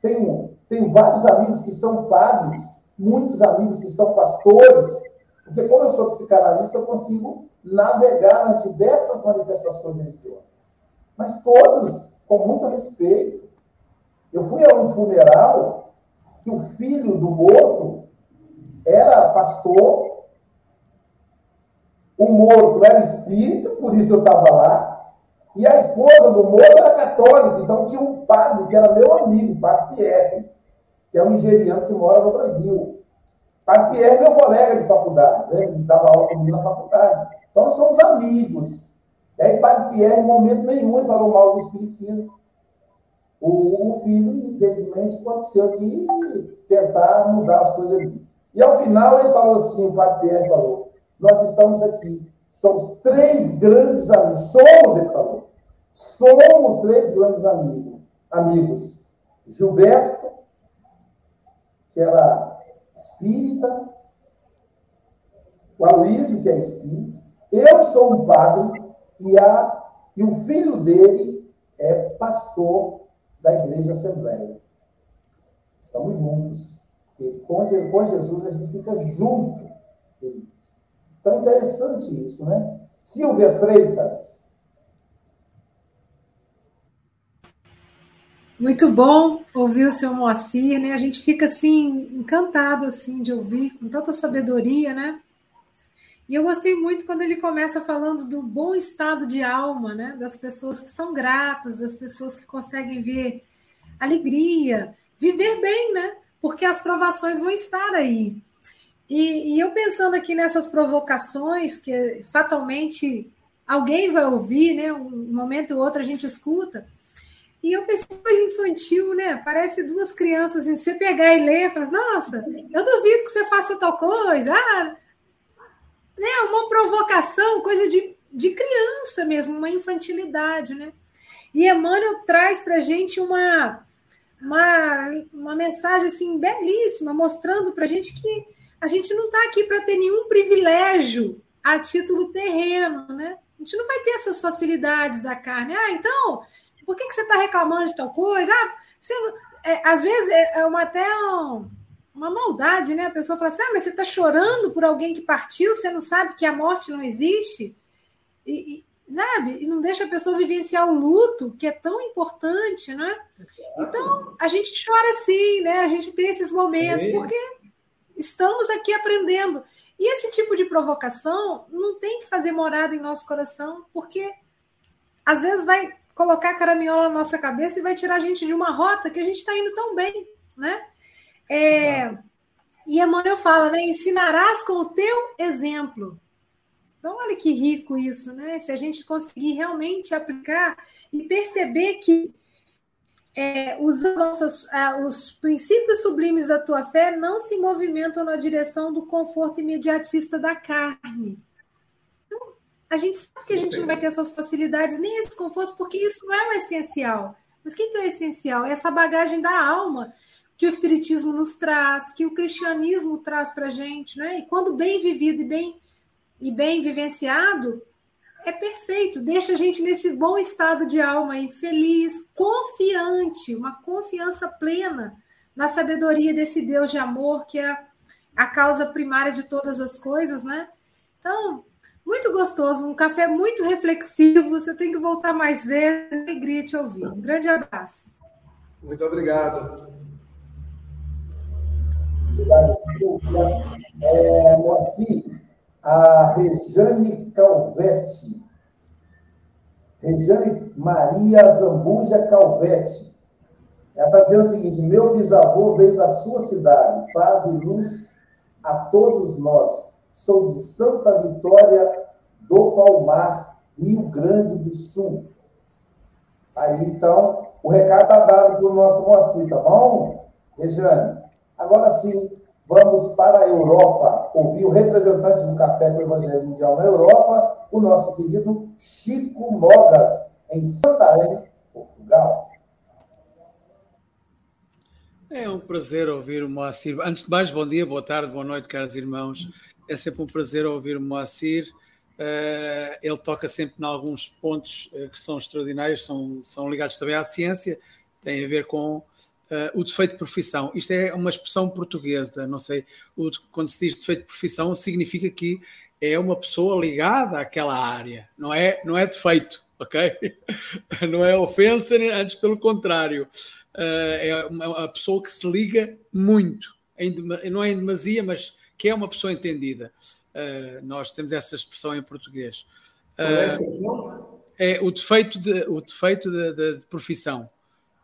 S2: tenho, tenho vários amigos que são padres, muitos amigos que são pastores, porque como eu sou psicanalista, eu consigo navegar nas diversas manifestações religiosas. Mas todos com muito respeito. Eu fui a um funeral que o filho do morto era pastor, o morto era espírita, por isso eu estava lá, e a esposa do morto era católica, então tinha um padre que era meu amigo, o padre Pierre, que é um nigeriano que mora no Brasil. O padre Pierre é meu colega de faculdade, né? ele dava aula comigo na faculdade. Então nós somos amigos. E aí, padre Pierre, em momento nenhum, ele falou mal do espiritismo o, o filho, infelizmente, aconteceu que tentar mudar as coisas ali. E ao final ele falou assim, o padre Pierre falou, nós estamos aqui, somos três grandes amigos, somos, ele falou, somos três grandes amigos, amigos, Gilberto, que era espírita, o Aloysio, que é espírita, eu sou um padre, e, a, e o filho dele é pastor da Igreja Assembleia. Estamos juntos. Porque com Jesus a gente fica junto. Então interessante isso, né? Silvia Freitas.
S3: Muito bom ouvir o seu Moacir, né? A gente fica assim encantado assim de ouvir com tanta sabedoria, né? E eu gostei muito quando ele começa falando do bom estado de alma, né? Das pessoas que são gratas, das pessoas que conseguem ver alegria, viver bem, né? Porque as provações vão estar aí. E, e eu pensando aqui nessas provocações que fatalmente alguém vai ouvir, né? Um momento ou outro a gente escuta. E eu pensei, coisa infantil, né? Parece duas crianças, assim, você pegar e ler, falar, nossa, eu duvido que você faça tal coisa. Ah, né? Uma provocação, coisa de, de criança mesmo, uma infantilidade, né? E Emmanuel traz para a gente uma, uma, uma mensagem assim belíssima, mostrando para a gente que a gente não está aqui para ter nenhum privilégio a título terreno, né? A gente não vai ter essas facilidades da carne. Ah, então, por que, que você está reclamando de tal coisa? Ah, você é, às vezes é, é uma, até um, uma maldade, né? A pessoa fala assim: ah, mas você está chorando por alguém que partiu, você não sabe que a morte não existe? E, e, sabe? e não deixa a pessoa vivenciar o luto, que é tão importante, né? Então, a gente chora sim, né? A gente tem esses momentos, sim. porque estamos aqui aprendendo. E esse tipo de provocação não tem que fazer morada em nosso coração, porque às vezes vai colocar caraminhola na nossa cabeça e vai tirar a gente de uma rota que a gente está indo tão bem, né? É, e Emmanuel fala, né? Ensinarás com o teu exemplo. Então, olha que rico isso, né? Se a gente conseguir realmente aplicar e perceber que é, os, nossos, é, os princípios sublimes da tua fé não se movimentam na direção do conforto imediatista da carne, a gente sabe que a gente não vai ter essas facilidades nem esse conforto, porque isso não é o essencial. Mas o que é o essencial? É essa bagagem da alma que o Espiritismo nos traz, que o cristianismo traz para a gente, né? E quando bem vivido e bem, e bem vivenciado, é perfeito, deixa a gente nesse bom estado de alma aí, feliz, confiante, uma confiança plena na sabedoria desse Deus de amor que é a causa primária de todas as coisas, né? Então, muito gostoso, um café muito reflexivo. Se eu tenho que voltar mais vezes, alegria te ouvir. Um grande abraço.
S4: Muito obrigado.
S2: Obrigado, É, Moacir, a Rejane Calvete, Rejane Maria Zambuja Calvete, ela está dizendo o seguinte: meu bisavô veio da sua cidade, paz e luz a todos nós sou de Santa Vitória do Palmar, Rio Grande do Sul. Aí, então, o recado está dado para o nosso Moacir, tá bom, Rejane? Agora sim, vamos para a Europa, ouvir o representante do Café com o Evangelho Mundial na Europa, o nosso querido Chico Mogas, em Santarém, Portugal.
S5: É um prazer ouvir o Moacir. Antes de mais, bom dia, boa tarde, boa noite, caros irmãos. É sempre um prazer ouvir o Moacir. Uh, ele toca sempre em alguns pontos uh, que são extraordinários, são, são ligados também à ciência, tem a ver com uh, o defeito de profissão. Isto é uma expressão portuguesa, não sei, o, quando se diz defeito de profissão, significa que é uma pessoa ligada àquela área, não é, não é defeito, <laughs> ok? não é ofensa, antes pelo contrário, é uma, uma, pessoa que se liga muito, em, não é em demasia, mas que é uma pessoa entendida. Uh, nós temos essa expressão em português.
S4: Uh, Qual é a expressão?
S5: É o defeito, de, o defeito de, de, de, profissão.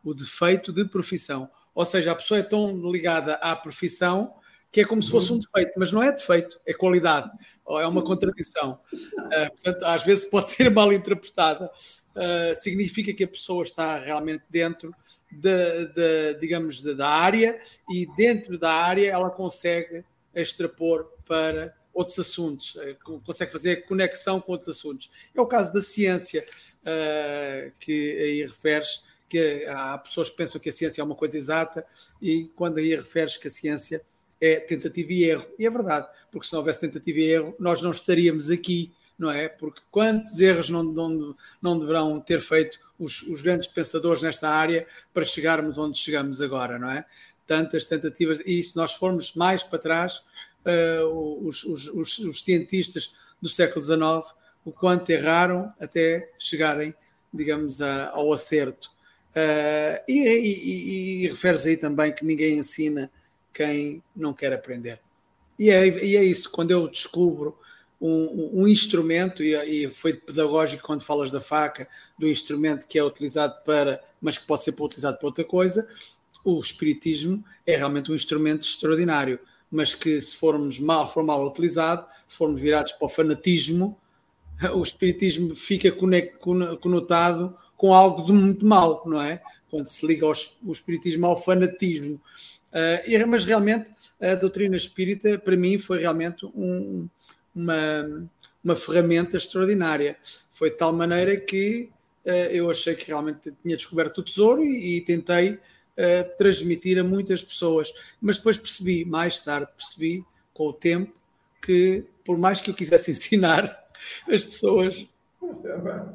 S5: O defeito de profissão. Ou seja, a pessoa é tão ligada à profissão que é como se fosse um defeito, mas não é defeito, é qualidade, ou é uma contradição. Uh, portanto, às vezes pode ser mal interpretada. Uh, significa que a pessoa está realmente dentro de, de digamos, de, da área e dentro da área ela consegue extrapor para outros assuntos, eh, consegue fazer conexão com outros assuntos. É o caso da ciência, uh, que aí referes, que há pessoas que pensam que a ciência é uma coisa exata, e quando aí referes que a ciência é tentativa e erro. E é verdade, porque se não houvesse tentativa e erro, nós não estaríamos aqui, não é? Porque quantos erros não, não, não deverão ter feito os, os grandes pensadores nesta área para chegarmos onde chegamos agora, não é? tantas tentativas, e se nós formos mais para trás, uh, os, os, os, os, cientistas do século XIX, o quanto erraram até chegarem, digamos, a, ao acerto. Uh, e, e, e, referes aí também que ninguém ensina quem não quer aprender. E é, e é isso, quando eu descubro um, um instrumento, e, e, foi pedagógico quando falas da faca, do instrumento que é utilizado para, mas que pode ser utilizado para outra coisa, o espiritismo é realmente um instrumento extraordinário, mas que se formos mal, for mal utilizado, se formos virados para o fanatismo, o espiritismo fica conotado com algo de muito mal, não é? Quando se liga ao, o espiritismo ao fanatismo. Uh, mas realmente a doutrina espírita, para mim, foi realmente um, uma, uma ferramenta extraordinária. Foi de tal maneira que uh, eu achei que realmente tinha descoberto o tesouro e, e tentei uh, transmitir a muitas pessoas. Mas depois percebi, mais tarde percebi, com o tempo, que por mais que eu quisesse <laughs> ensinar, as pessoas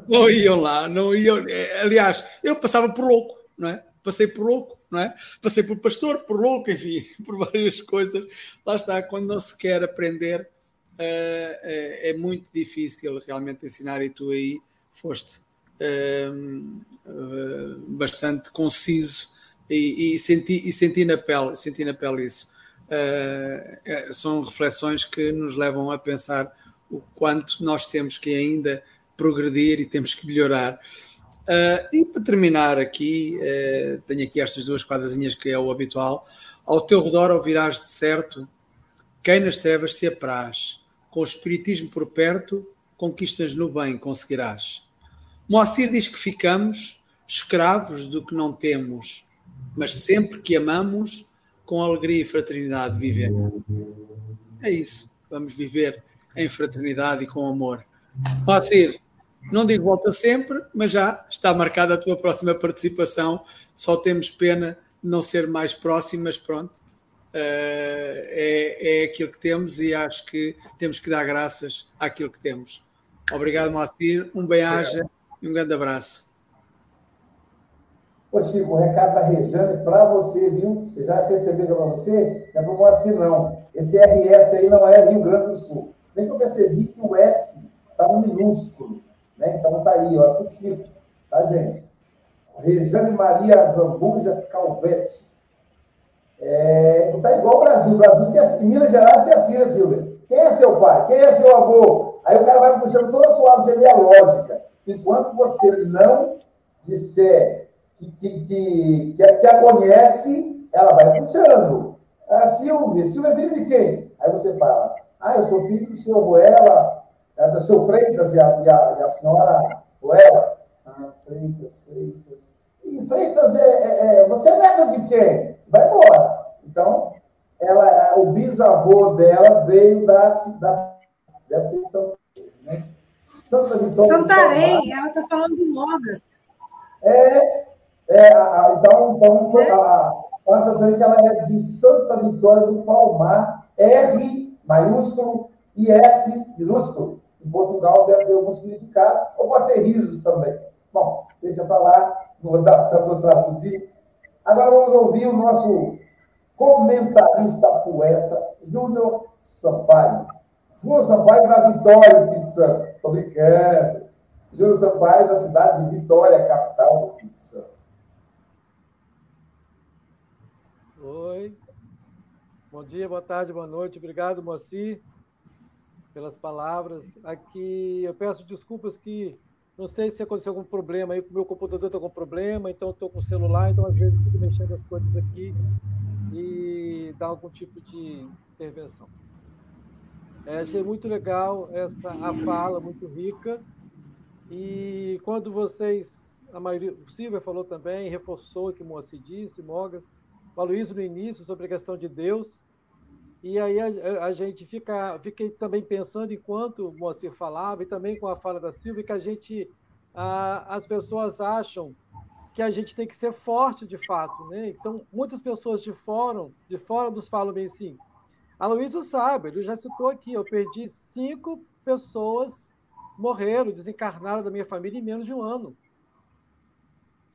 S5: não iam lá, não iam. Eh, aliás, eu passava por louco, não é? Passei por louco, não é? Passei por pastor, por louco, enfim, <laughs> por várias coisas. Lá está, quando não se quer aprender, uh, é, é, muito difícil realmente ensinar e tu aí foste uh, bastante conciso e, e, senti, e senti na pele, senti na pele isso. são reflexões que nos levam a pensar o quanto nós temos que ainda progredir e temos que melhorar. Uh, e para terminar aqui, uh, tenho aqui estas duas quadrazinhas que é o habitual. Ao teu redor ouvirás de certo quem nas trevas se apraz, com o espiritismo por perto, conquistas no bem conseguirás. Moacir diz que ficamos escravos do que não temos, mas sempre que amamos, com alegria e fraternidade vivemos. É isso, vamos viver em fraternidade e com amor. Moacir, não digo volta sempre, mas já está marcada a tua próxima participação. Só temos pena de não ser mais próximo, mas pronto. Uh, é, é aquilo que temos e acho que temos que dar graças àquilo que temos. Obrigado, Moacir. Um bem-aja e um grande abraço.
S2: Ô, Chico, o recado da Rejane para você, viu? Você já percebeu que é para você? Não é para o Moacir, não. Esse RS aí não é Rio Grande do Sul. Bem que eu percebi que o S está no minúsculo. Né? Então tá aí, ó, contigo, tá, gente? Rejane Maria Zambuja Calvete. É, tá igual o Brasil. Brasil que é assim, Minas Gerais que é assim, né, Silvia? Quem é seu pai? Quem é seu avô? Aí o cara vai puxando toda a sua árvore genealógica. Enquanto você não disser que, que, que, que, que a conhece, ela vai puxando. Ah, Silvia, Silvia é filha de quem? Aí você fala, ah, eu sou filho do seu Ruela, é, do seu Freitas e a, e a, e a senhora Ruela. Ah, Freitas, Freitas. E Freitas, é, é, é você é neta de quem? Vai embora. Então, ela, o bisavô dela veio da cidade, deve ser de Santa, né?
S3: Santa Vitória. Santarém, ela está falando de Mogas.
S2: É, é a, então, então é. a, a, que ela é de Santa Vitória do Palmar, R maiúsculo e S minúsculo. Em Portugal deve ter algum significado, ou pode ser risos também. Bom, deixa para lá, vou dar para traduzir. Agora vamos ouvir o nosso comentarista poeta, Júnior Sampaio. Júnior Sampaio da Vitória, Espírito Santo. Estou brincando. Júnior Sampaio da cidade de Vitória, capital do Espírito Santo.
S6: Oi, Bom dia, boa tarde, boa noite. Obrigado, Moacir, pelas palavras. Aqui eu peço desculpas que não sei se aconteceu algum problema aí, o meu computador está com problema, então estou com o celular, então às vezes fico mexendo as coisas aqui e dá algum tipo de intervenção. É, achei muito legal essa a fala, muito rica. E quando vocês, a maioria, o Silvia falou também, reforçou o que o Moacir disse, Moga, falou isso no início sobre a questão de Deus. E aí a, a, gente fica, fiquei também pensando, enquanto o Moacir falava, e também com a fala da Silvia, que a gente, a, as pessoas acham que a gente tem que ser forte de fato, né? Então, muitas pessoas de fora, de fora nos falam bem assim. A Luísa sabe, ele já citou aqui, eu perdi cinco pessoas morreram, desencarnaram da minha família em menos de um ano.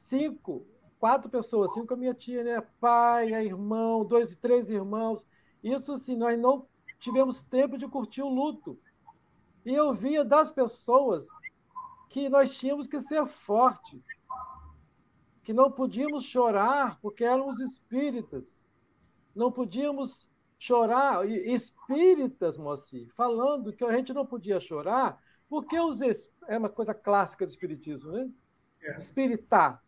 S6: Cinco quatro pessoas, cinco a minha tia, né? Pai, irmão, dois, três irmãos. Isso sim, nós não tivemos tempo de curtir o luto. E eu via das pessoas que nós tínhamos que ser forte. que não podíamos chorar porque éramos espíritas. Não podíamos chorar, espíritas, Moacir, falando que a gente não podia chorar porque os é uma coisa clássica do espiritismo, né? Espiritar.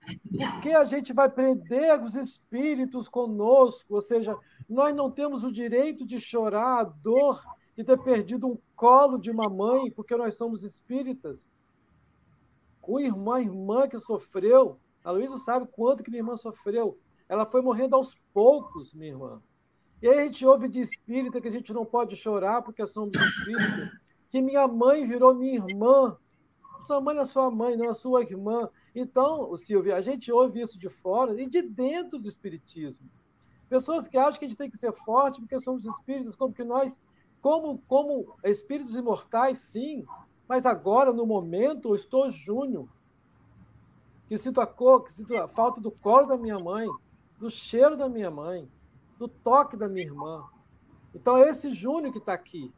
S6: Porque a gente vai prender os espíritos conosco, ou seja, nós não temos o direito de chorar a dor de ter perdido um colo de uma mãe, porque nós somos espíritas. Irmão, a irmã que sofreu, a Luísa sabe quanto que minha irmã sofreu. Ela foi morrendo aos poucos, minha irmã. E aí a gente ouve de espírita que a gente não pode chorar porque somos espíritas. Que minha mãe virou minha irmã. Sua mãe não é sua mãe, não é sua irmã. Então, Silvia, a gente ouve isso de fora e de dentro do espiritismo. Pessoas que acham que a gente tem que ser forte porque somos espíritas, como que nós, como, como espíritos imortais, sim, mas agora, no momento, eu estou Júnior, que sinto a cor, que sinto a falta do colo da minha mãe, do cheiro da minha mãe, do toque da minha irmã. Então, é esse Júnior que está aqui.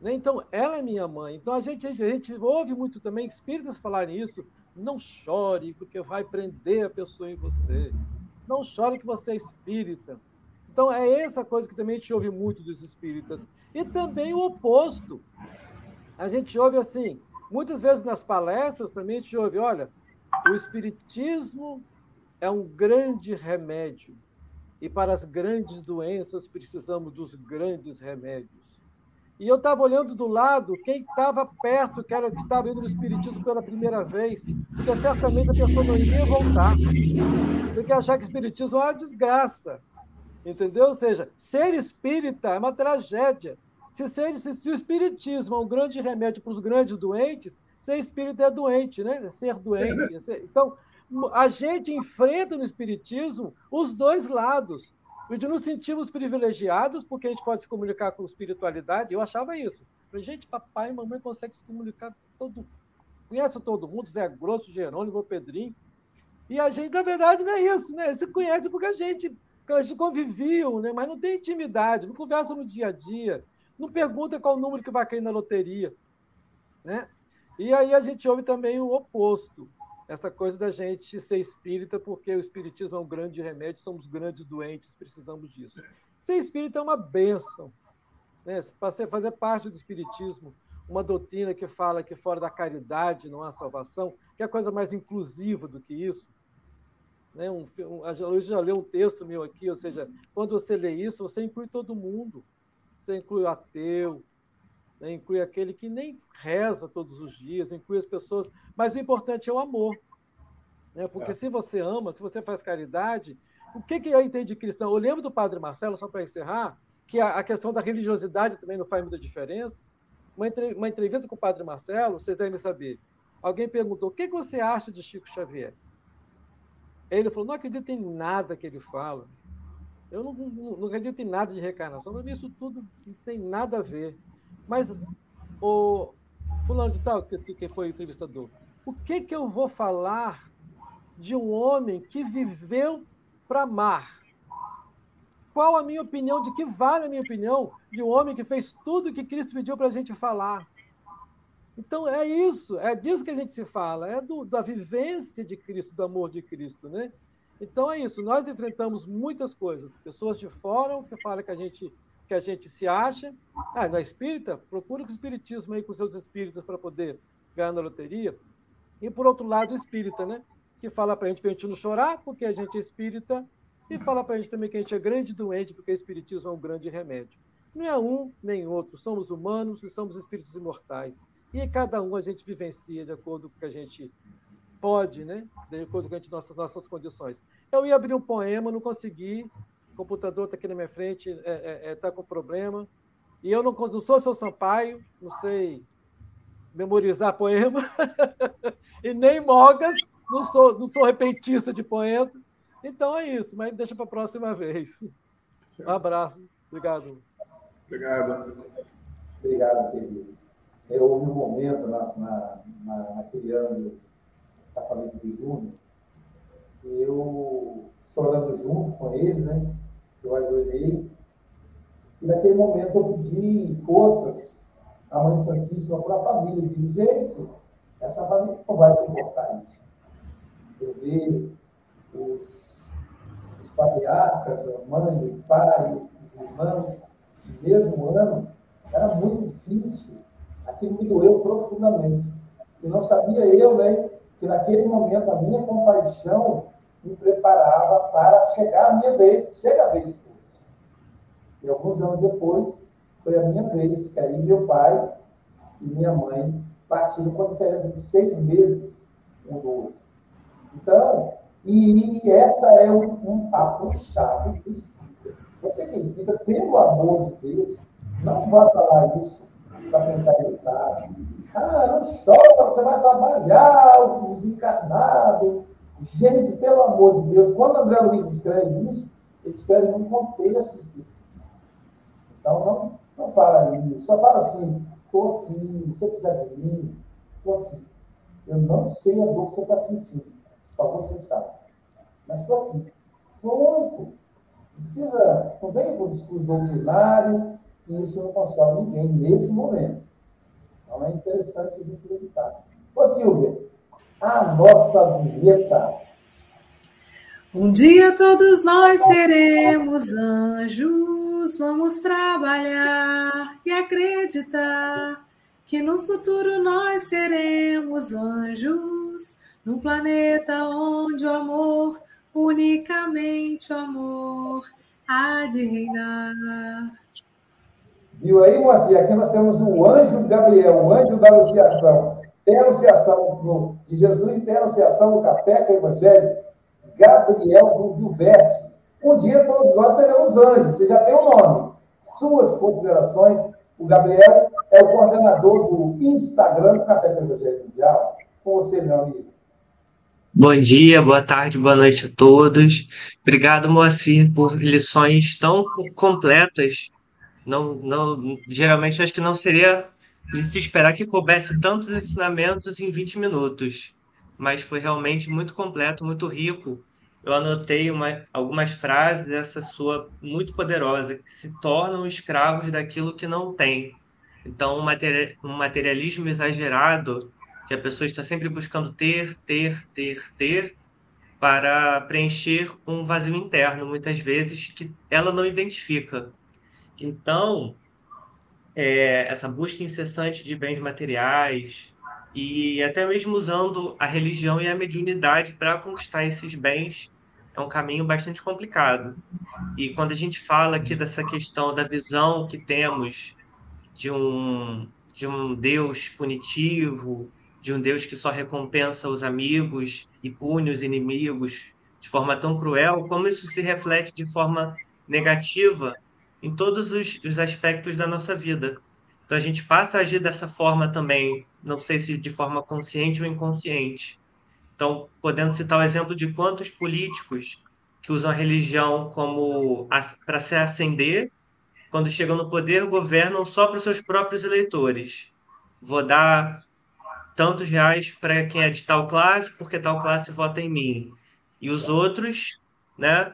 S6: Né? Então, ela é minha mãe. Então, a gente, a gente ouve muito também espíritas falarem isso. Não chore, porque vai prender a pessoa em você. Não chore que você é espírita. Então, é essa coisa que também a gente ouve muito dos espíritas. E também o oposto a gente ouve assim, muitas vezes nas palestras também a gente ouve, olha, o espiritismo é um grande remédio e para as grandes doenças precisamos dos grandes remédios. E eu estava olhando do lado quem estava perto, que era que estava indo no Espiritismo pela primeira vez, porque certamente a pessoa não iria voltar. Porque achar que Espiritismo é uma desgraça. Entendeu? Ou seja, ser espírita é uma tragédia. Se, ser, se, se, o espiritismo é um grande remédio para os grandes doentes, ser espírita é doente, né? Ser doente. É, ser... Então, a gente enfrenta no espiritismo os dois lados. De nos sentimos privilegiados, porque a gente pode se comunicar com espiritualidade. Eu achava isso. Falei, gente, papai e mamãe conseguem se comunicar todo conhece todo mundo, Zé Grosso, Jerônimo, Pedrinho. E a gente, na verdade, não é isso, né? Eles se conhecem porque a gente, a gente conviviam, né? mas não tem intimidade, não conversa no dia a dia. Não pergunta qual número que vai cair na loteria. Né? E aí a gente ouve também o oposto. Essa coisa da gente ser espírita, porque o espiritismo é um grande remédio, somos grandes doentes, precisamos disso. Ser espírita é uma benção. Né? Fazer parte do espiritismo, uma doutrina que fala que fora da caridade não há salvação, que é coisa mais inclusiva do que isso. Né? Um, um, a Luiz já leu um texto meu aqui, ou seja, quando você lê isso, você inclui todo mundo. Você inclui o ateu, né? inclui aquele que nem reza todos os dias, inclui as pessoas. Mas o importante é o amor. Né? Porque é. se você ama, se você faz caridade, o que, que eu entendo de cristão? Eu lembro do padre Marcelo, só para encerrar, que a, a, questão da religiosidade também não faz muita diferença. Uma, entre, uma entrevista com o padre Marcelo, vocês devem saber. Alguém perguntou: o que, que você acha de Chico Xavier? Ele falou: não acredito em nada que ele fala. Eu não, não, não acredito em nada de reencarnação, para mim isso tudo não tem nada a ver. Mas o fulano de tal, esqueci quem foi o entrevistador. O que que eu vou falar de um homem que viveu para amar? Qual a minha opinião, de que vale a minha opinião de um homem que fez tudo que Cristo pediu para a gente falar? Então é isso, é disso que a gente se fala, é do, da vivência de Cristo, do amor de Cristo, né? Então é isso, nós enfrentamos muitas coisas. Pessoas de fora que falam que a gente, que a gente se acha. Ah, não é espírita? Procura o espiritismo aí com seus espíritas para poder ganhar na loteria. E por outro lado, o espírita, né? Que fala para a gente que a gente não chorar porque a gente é espírita. E fala para a gente também que a gente é grande doente porque o espiritismo é um grande remédio. Não é um nem outro. Somos humanos e somos espíritos imortais. E cada um a gente vivencia de acordo com o que a gente pode, né? De acordo com as nossas, nossas condições. Eu ia abrir um poema, não consegui. O computador está aqui na minha frente, está é, é, é tá com problema. E eu não, não sou seu Sampaio, não sei memorizar poema. <laughs> e nem Mogas, não sou, não sou repentista de poema. Então é isso, mas deixa para a próxima vez. Um abraço. Obrigado.
S4: Obrigado.
S2: Obrigado, querido. Eu houve um momento na, na, na, naquele ano da família do Júnior eu, chorando junto com eles, né? Eu ajoelhei. E naquele momento eu pedi forças à Mãe Santíssima para a família. Eu disse, gente, essa família não vai suportar isso. Perder os, os patriarcas, a mãe, o pai, os irmãos, no mesmo ano, era muito difícil. Aquilo me doeu profundamente. E não sabia eu, né, que naquele momento a minha compaixão me preparava para chegar a minha vez, chega a vez de todos. E alguns anos depois, foi a minha vez, que aí meu pai e minha mãe partiram com a diferença de seis meses um do outro. Então, e essa é um, um papo-chave que explica. Você que explica, pelo amor de Deus, não vá falar isso para tentar evitar. Ah, não chora, você vai trabalhar, o desencarnado. Gente, pelo amor de Deus, quando André Luiz escreve isso, ele escreve num contexto específico. Então, não, não fala isso, só fala assim, estou aqui, você precisa de mim, estou aqui. Eu não sei a dor que você está sentindo, só você sabe. Mas estou aqui. Pronto. Não precisa, não vem com discurso doutrinário, que isso não console ninguém nesse momento. Então é interessante a gente acreditar. Ô Silvia, a nossa vinheta.
S3: Um dia todos nós seremos anjos, vamos trabalhar e acreditar que no futuro nós seremos anjos, num planeta onde o amor, unicamente o amor, há de reinar.
S2: Viu aí, Moacir? Aqui nós temos o anjo Gabriel, o anjo da anunciação. No, de Jesus, tem anunciação no Café com o Evangelho. Gabriel do Vilverte. Um dia todos nós seremos anjos. Você já tem o um nome. Suas considerações. O Gabriel é o coordenador do Instagram do Café com o Evangelho Mundial. Com você, meu amigo.
S7: Bom dia, boa tarde, boa noite a todos. Obrigado, Moacir, por lições tão completas não, não, geralmente acho que não seria de se esperar que coubesse tantos ensinamentos em 20 minutos, mas foi realmente muito completo, muito rico. Eu anotei uma, algumas frases, essa sua muito poderosa, que se tornam escravos daquilo que não tem. Então, um, um materialismo exagerado, que a pessoa está sempre buscando ter, ter, ter, ter, para preencher um vazio interno, muitas vezes, que ela não identifica. Então, é, essa busca incessante de bens materiais e até mesmo usando a religião e a mediunidade para conquistar esses bens é um caminho bastante complicado. E quando a gente fala aqui dessa questão da visão que temos de um, de um Deus punitivo, de um Deus que só recompensa os amigos e pune os inimigos de forma tão cruel, como isso se reflete de forma negativa em todos os, os aspectos da nossa vida. Então a gente passa a agir dessa forma também, não sei se de forma consciente ou inconsciente. Então, podendo citar o exemplo de quantos políticos que usam a religião como para se ascender, quando chegam no poder, governam só para os seus próprios eleitores. Vou dar tantos reais para quem é de tal classe, porque tal classe vota em mim. E os outros, né,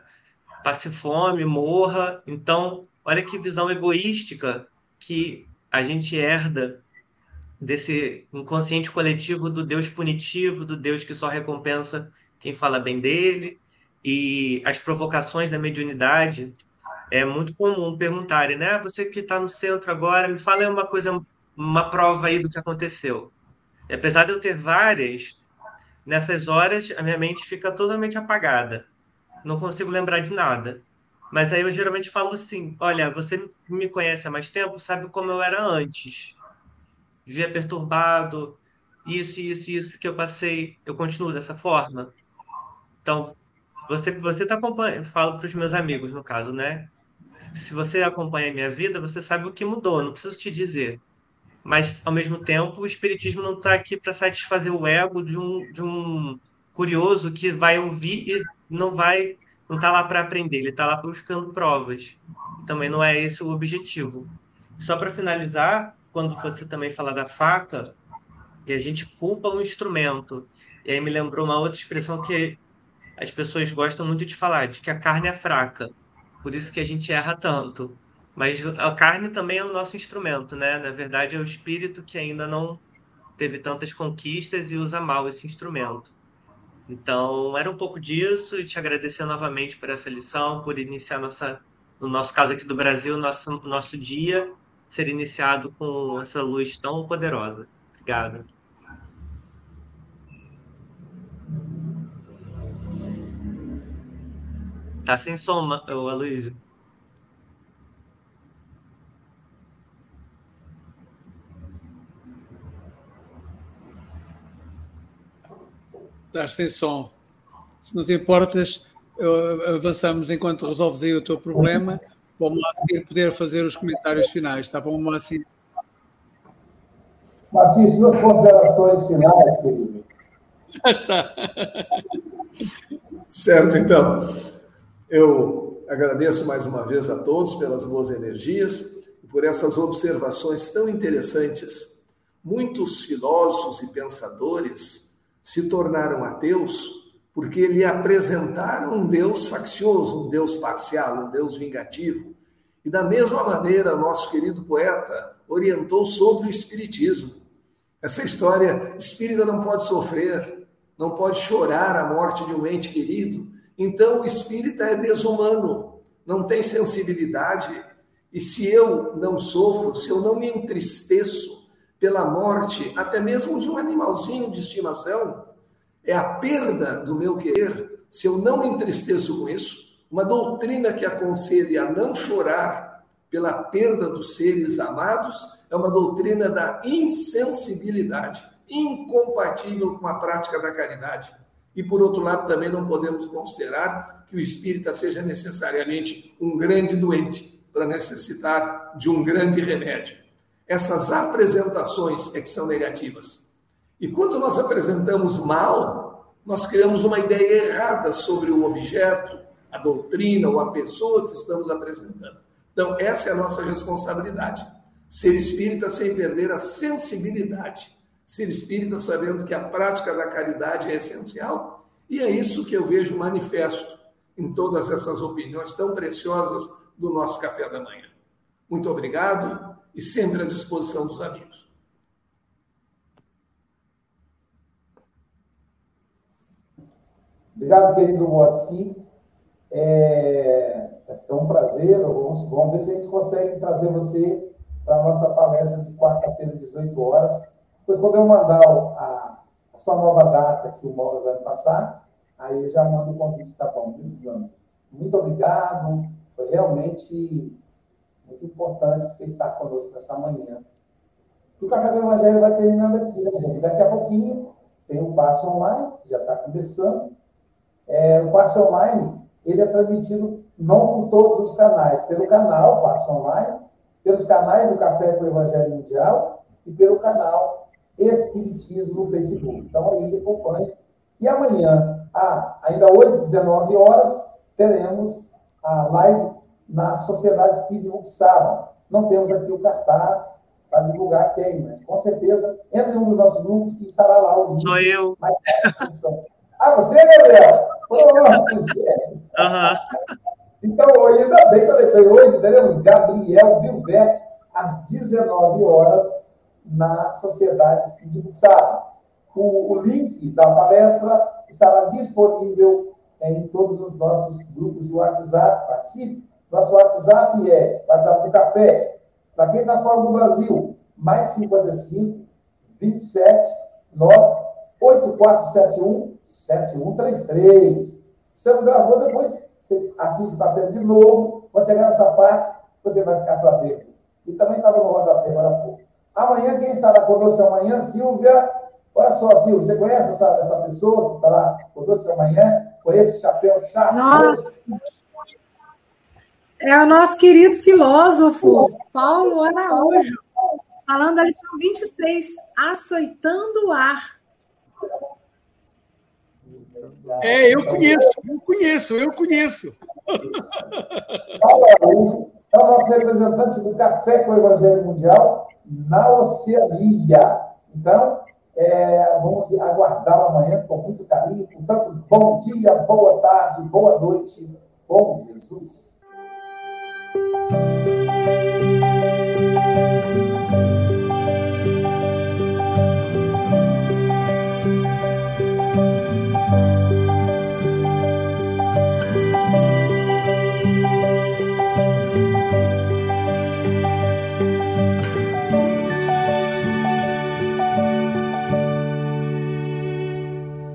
S7: passe fome, morra. Então, Olha que visão egoística que a gente herda desse inconsciente coletivo do Deus punitivo, do Deus que só recompensa quem fala bem dele. E as provocações da mediunidade é muito comum perguntarem, né? Ah, você que está no centro agora, me fala uma coisa, uma prova aí do que aconteceu. E apesar de eu ter várias, nessas horas a minha mente fica totalmente apagada. Não consigo lembrar de nada. Mas aí eu geralmente falo assim: olha, você me conhece há mais tempo, sabe como eu era antes. Vivia perturbado, isso, isso, isso que eu passei, eu continuo dessa forma. Então, você você está acompanhando, falo para os meus amigos, no caso, né? Se você acompanha a minha vida, você sabe o que mudou, não preciso te dizer. Mas, ao mesmo tempo, o Espiritismo não está aqui para satisfazer o ego de um, de um curioso que vai ouvir e não vai não está lá para aprender, ele está lá buscando provas. Também não é esse o objetivo. Só para finalizar, quando você também fala da faca, que a gente culpa o instrumento. E aí me lembrou uma outra expressão que as pessoas gostam muito de falar, de que a carne é fraca. Por isso que a gente erra tanto. Mas a carne também é o nosso instrumento, né? Na verdade, é o espírito que ainda não teve tantas conquistas e usa mal esse instrumento. Então, era um pouco disso e te agradecer novamente por essa lição, por iniciar nossa, no nosso caso aqui do Brasil, nosso, nosso dia ser iniciado com essa luz tão poderosa. Obrigado. Tá sem som, Aloysio.
S5: Estás sem som. Se não te importas, avançamos enquanto resolves aí o teu problema. Vamos lá seguir poder fazer os comentários finais. Está bom, Moacir?
S2: Moacir, suas considerações finais, querido. <laughs>
S5: Já está.
S4: Certo, então. Eu agradeço mais uma vez a todos pelas boas energias e por essas observações tão interessantes. Muitos filósofos e pensadores se tornaram ateus porque lhe apresentaram um Deus faccioso, um Deus parcial, um Deus vingativo. E da mesma maneira, nosso querido poeta orientou sobre o Espiritismo. Essa história, espírita não pode sofrer, não pode chorar a morte de um ente querido. Então, o espírita é desumano, não tem sensibilidade. E se eu não sofro, se eu não me entristeço pela morte, até mesmo de um animalzinho de estimação, é a perda do meu querer, se eu não me entristeço com isso, uma doutrina que aconselha a não chorar pela perda dos seres amados é uma doutrina da insensibilidade, incompatível com a prática da caridade. E, por outro lado, também não podemos considerar que o espírita seja necessariamente um grande doente para necessitar de um grande remédio. Essas apresentações é que são negativas. E quando nós apresentamos mal, nós criamos uma ideia errada sobre o objeto, a doutrina ou a pessoa que estamos apresentando. Então, essa é a nossa responsabilidade. Ser espírita sem perder a sensibilidade. Ser espírita sabendo que a prática da caridade é essencial. E é isso que eu vejo manifesto em todas essas opiniões tão preciosas do nosso café da manhã. Muito obrigado e sempre à disposição dos amigos.
S2: Obrigado, querido Moacir. É, é um prazer. Vamos, vamos ver se a gente consegue trazer você para a nossa palestra de quarta-feira, 18 horas. Depois, quando eu mandar a, a sua nova data que o Mogas vai passar, aí eu já mando o convite, tá bom, Muito obrigado. Foi realmente muito importante você estar conosco nessa manhã. E o Café do Evangelho vai terminando aqui, né, gente? Daqui a pouquinho tem o passo online, que já está começando. É, o passe online, ele é transmitido não por todos os canais, pelo canal Passe Online, pelos canais do Café com o Evangelho Mundial e pelo canal Espiritismo no Facebook. Então, aí acompanha. E amanhã, ah, ainda hoje, 19 horas, teremos a live na Sociedade Espírita Buxaba. Não temos aqui o cartaz para divulgar quem, mas com certeza, entre um dos nossos grupos que estará lá o
S7: vídeo. Sou eu.
S2: ah, você, Gabriel? Pronto, gente. Uhum. Então, ainda bem que eu lembrei. Hoje teremos Gabriel Vilvete, às 19 horas, na Sociedade Espírita Sara. O, o link da palestra estará disponível em todos os nossos grupos de WhatsApp. Participe. Nosso WhatsApp é WhatsApp do Café. Para quem está fora do Brasil, mais 55 27 9 8471 7133. Você não gravou, depois você assiste o café de novo. Quando chegar nessa parte, você vai ficar sabendo. E também estava no rodapé agora há pouco. Amanhã, quem estará conosco amanhã? Silvia. Olha só, Silvia, você conhece essa, essa pessoa que estará conosco amanhã? Com esse chapéu chato?
S3: Nossa! É o nosso querido filósofo, Paulo Araújo, falando da lição 26, Açoitando o Ar.
S5: É, eu conheço, eu conheço, eu conheço.
S2: Paulo Araújo é o nosso representante do Café com o Evangelho Mundial na Oceania. Então, é, vamos aguardá-lo amanhã com muito carinho. Portanto, bom dia, boa tarde, boa noite, bom Jesus. 嗯。